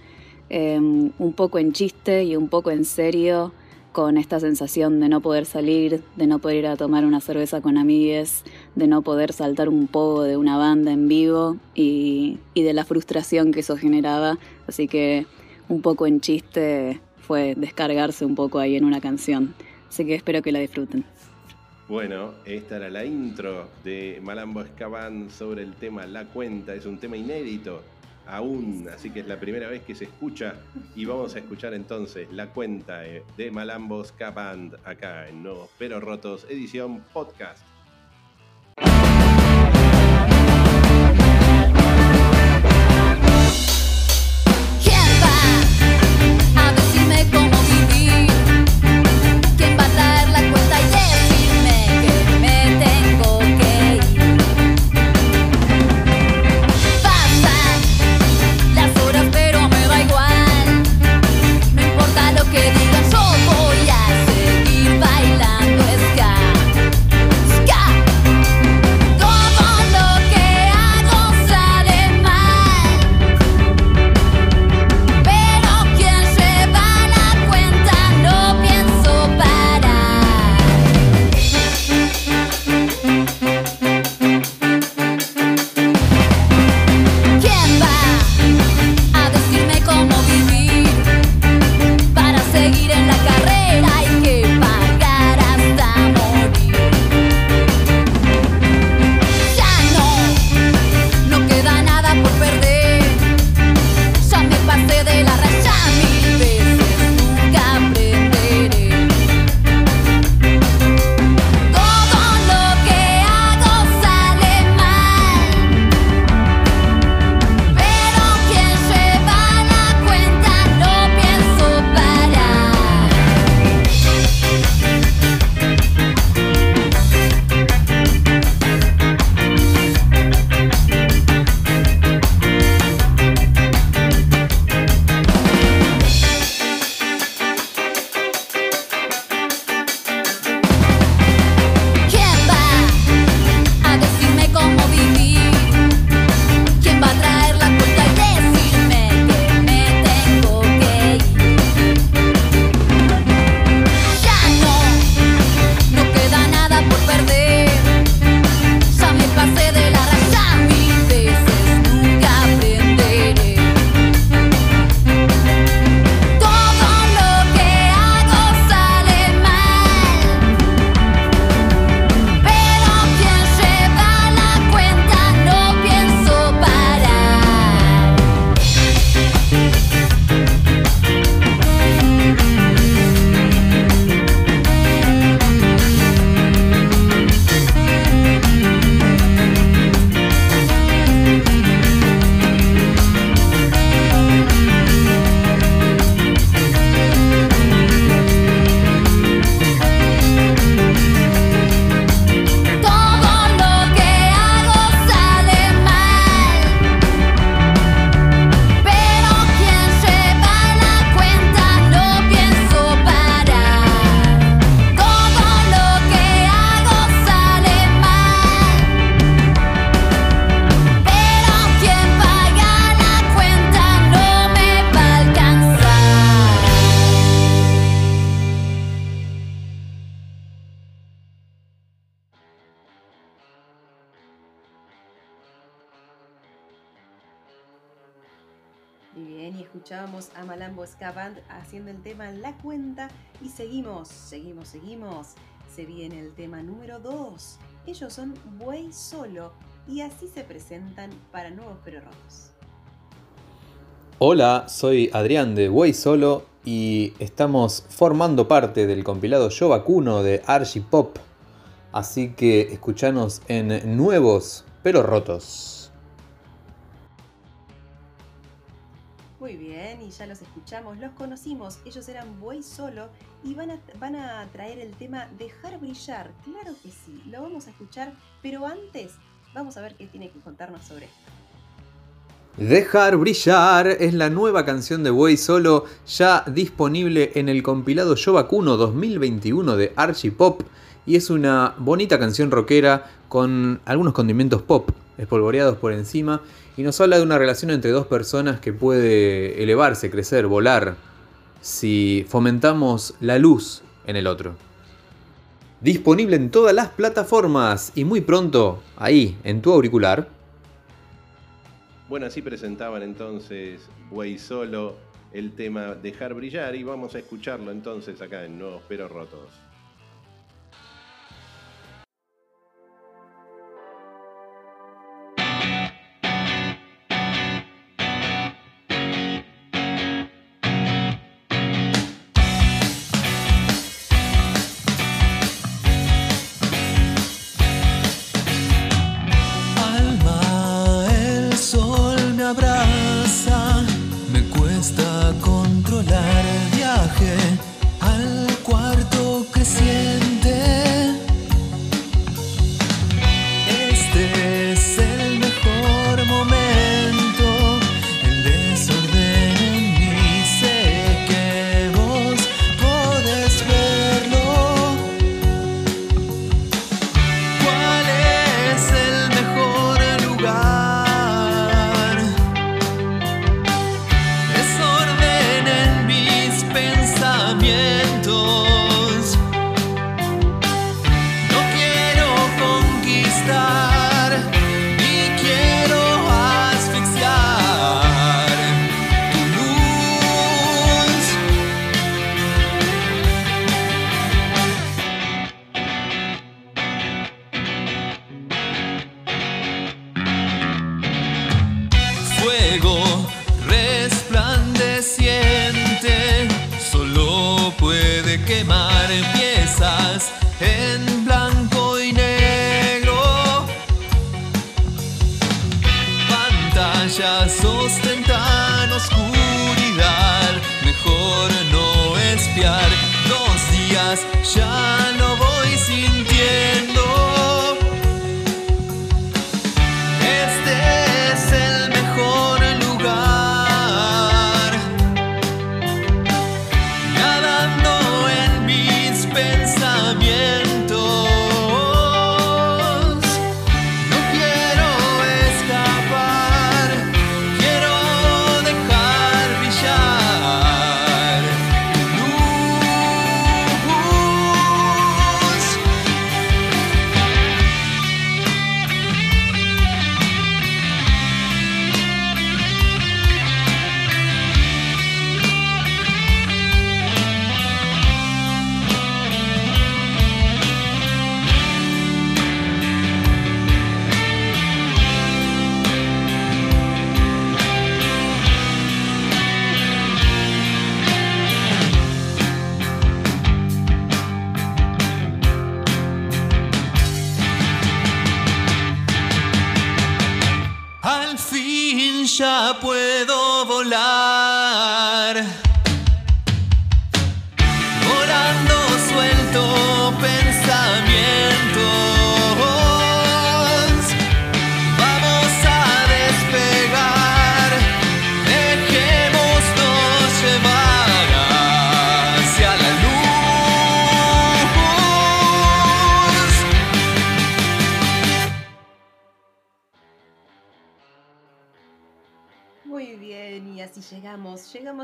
eh, un poco en chiste y un poco en serio, con esta sensación de no poder salir, de no poder ir a tomar una cerveza con amigues, de no poder saltar un poco de una banda en vivo y, y de la frustración que eso generaba. Así que un poco en chiste fue descargarse un poco ahí en una canción. Así que espero que la disfruten. Bueno, esta era la intro de Malambo Escaban sobre el tema La Cuenta. Es un tema inédito aún, así que es la primera vez que se escucha. Y vamos a escuchar entonces La Cuenta eh, de Malambo Escaban acá en No Pero Rotos, edición podcast. Scaband haciendo el tema La Cuenta y seguimos, seguimos, seguimos. Se viene el tema número 2. Ellos son Buey Solo y así se presentan para Nuevos Pero Rotos. Hola, soy Adrián de Way Solo y estamos formando parte del compilado Yo Vacuno de Archie Pop. Así que escuchanos en Nuevos pero Rotos. Muy bien, y ya los escuchamos, los conocimos. Ellos eran Buey Solo y van a, traer el tema Dejar Brillar. Claro que sí, lo vamos a escuchar, pero antes vamos a ver qué tiene que contarnos sobre esto. Dejar brillar es la nueva canción de Buey Solo ya disponible en el compilado Yo Vacuno 2021 de Archie Pop y es una bonita canción rockera con algunos condimentos pop espolvoreados por encima y nos habla de una relación entre dos personas que puede elevarse, crecer, volar si fomentamos la luz en el otro. Disponible en todas las plataformas y muy pronto ahí en tu auricular. Bueno, así presentaban entonces Buey Solo el tema Dejar Brillar y vamos a escucharlo entonces acá en Nuevos Pero Rotos.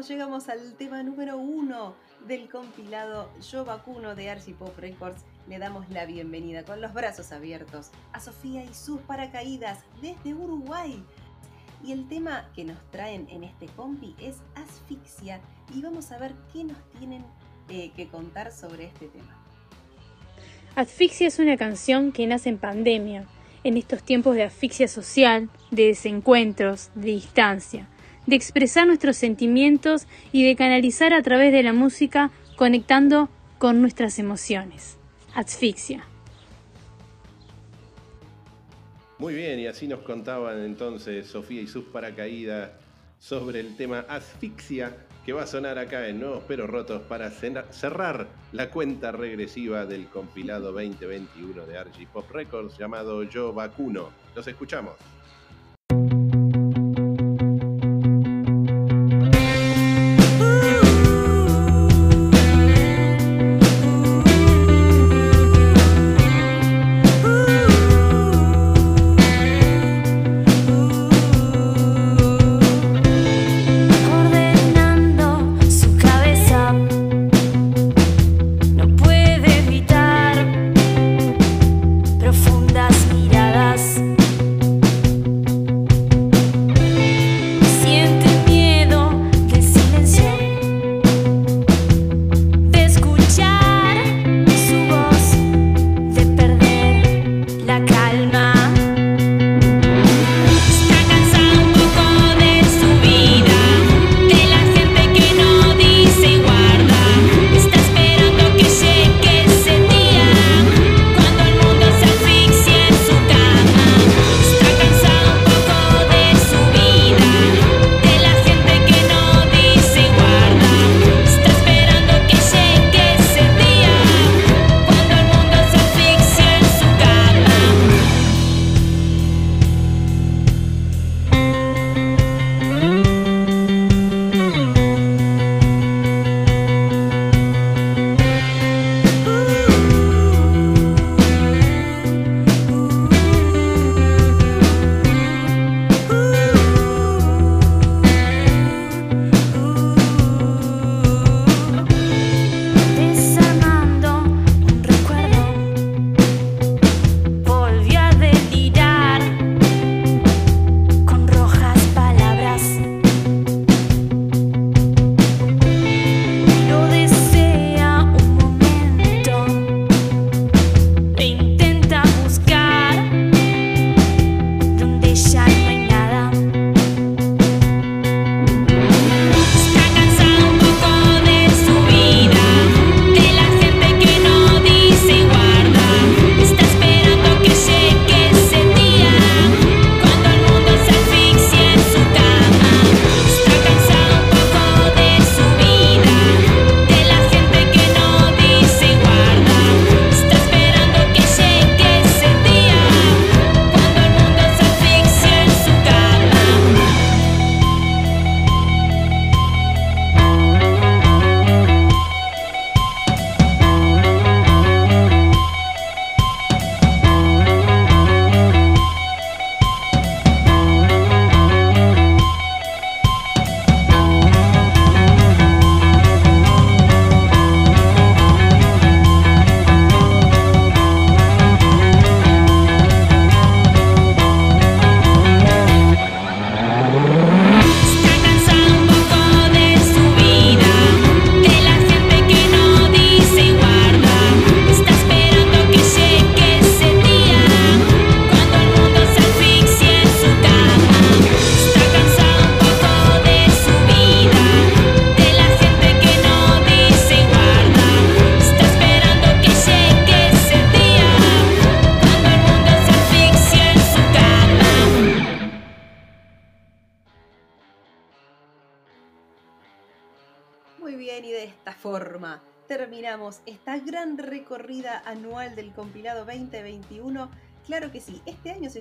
Llegamos, al tema número uno del compilado Yo Vacuno de Archie Pop Records. Le damos la bienvenida con los brazos abiertos a Sofía y sus paracaídas desde Uruguay. Y el tema que nos traen en este compi es asfixia y vamos a ver qué nos tienen eh, que contar sobre este tema. Asfixia es una canción que nace en pandemia, en estos tiempos de asfixia social, de desencuentros, de distancia, de expresar nuestros sentimientos y de canalizar a través de la música conectando con nuestras emociones. Asfixia. Muy bien, y así nos contaban entonces Sofía y sus paracaídas sobre el tema asfixia que va a sonar acá en Nuevos Pero Rotos para cerrar la cuenta regresiva del compilado 2021 de Archie Pop Records llamado Yo Vacuno. Los escuchamos.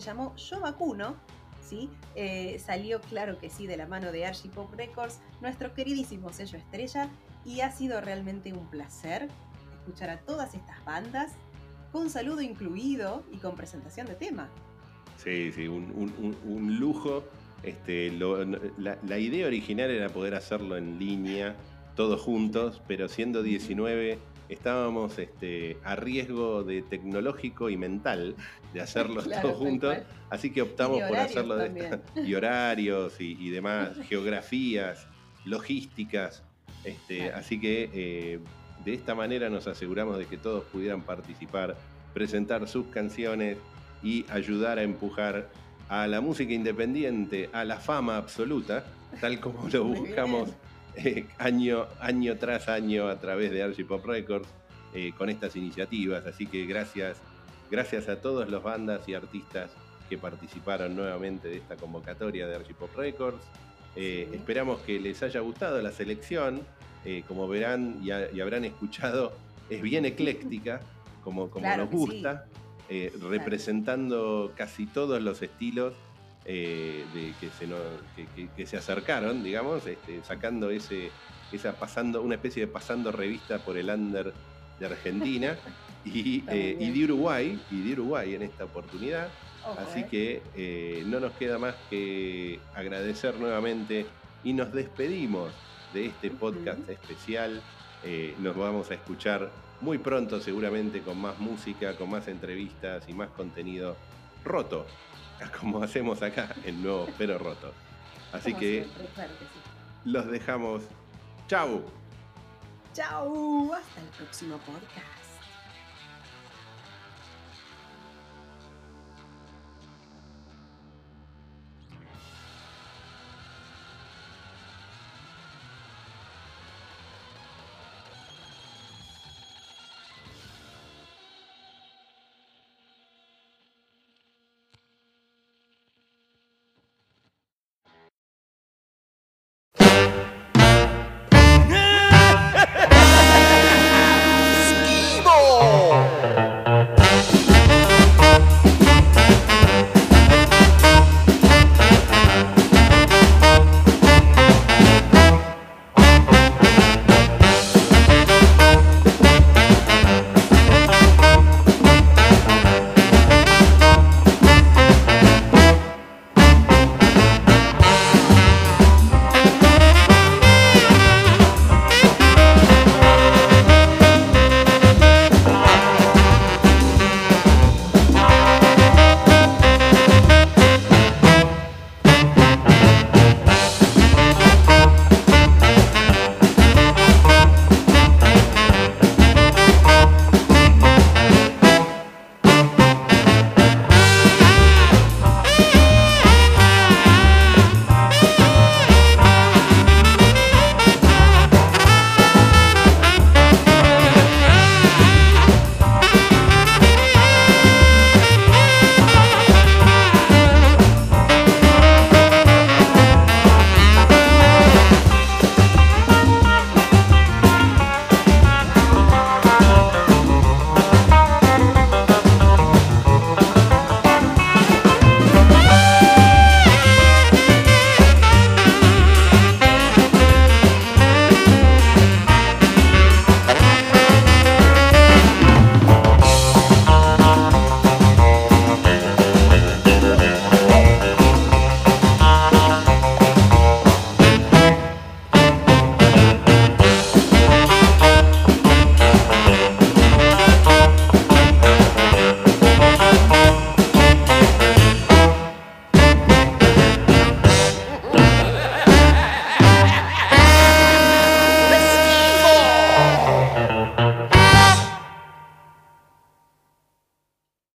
llamó Yo Vacuno, ¿sí? Eh, salió, claro que sí, de la mano de Archie Pop Records, nuestro queridísimo sello estrella, y ha sido realmente un placer escuchar a todas estas bandas, con saludo incluido y con presentación de tema. Sí, sí, un, lujo. Este, la, idea original era poder hacerlo en línea, todos juntos, pero siendo 19 estábamos este, a riesgo de tecnológico y mental de hacerlo [LAUGHS] claro, todos juntos. Así que optamos por hacerlo de esta. [LAUGHS] Y horarios y, y demás, [LAUGHS] geografías, logísticas. Este. Así que eh, de esta manera nos aseguramos de que todos pudieran participar, presentar sus canciones y ayudar a empujar a la música independiente, a la fama absoluta, tal como lo buscamos eh, año, año tras año a través de Archie Pop Records eh, con estas iniciativas. Así que gracias Gracias a todos los bandas y artistas que participaron nuevamente de esta convocatoria de Archipop Records. Eh, esperamos que les haya gustado la selección. Eh, como verán y, habrán escuchado, es bien [LAUGHS] ecléctica, como, nos gusta, eh, representando casi todos los estilos que, se acercaron, digamos, este, sacando ese, esa pasando, una especie de pasando revista por el under de Argentina. [LAUGHS] [LAUGHS] y, eh, y de Uruguay, y de Uruguay en esta oportunidad. Así eh. que eh, no nos queda más que agradecer nuevamente y nos despedimos de este podcast especial. Eh, nos vamos a escuchar muy pronto seguramente con más música, con más entrevistas y más contenido roto, [LAUGHS] como hacemos acá en Nuevo Pero Roto. Así que siempre, claro que sí. los dejamos. ¡Chau! Chau, hasta el próximo podcast.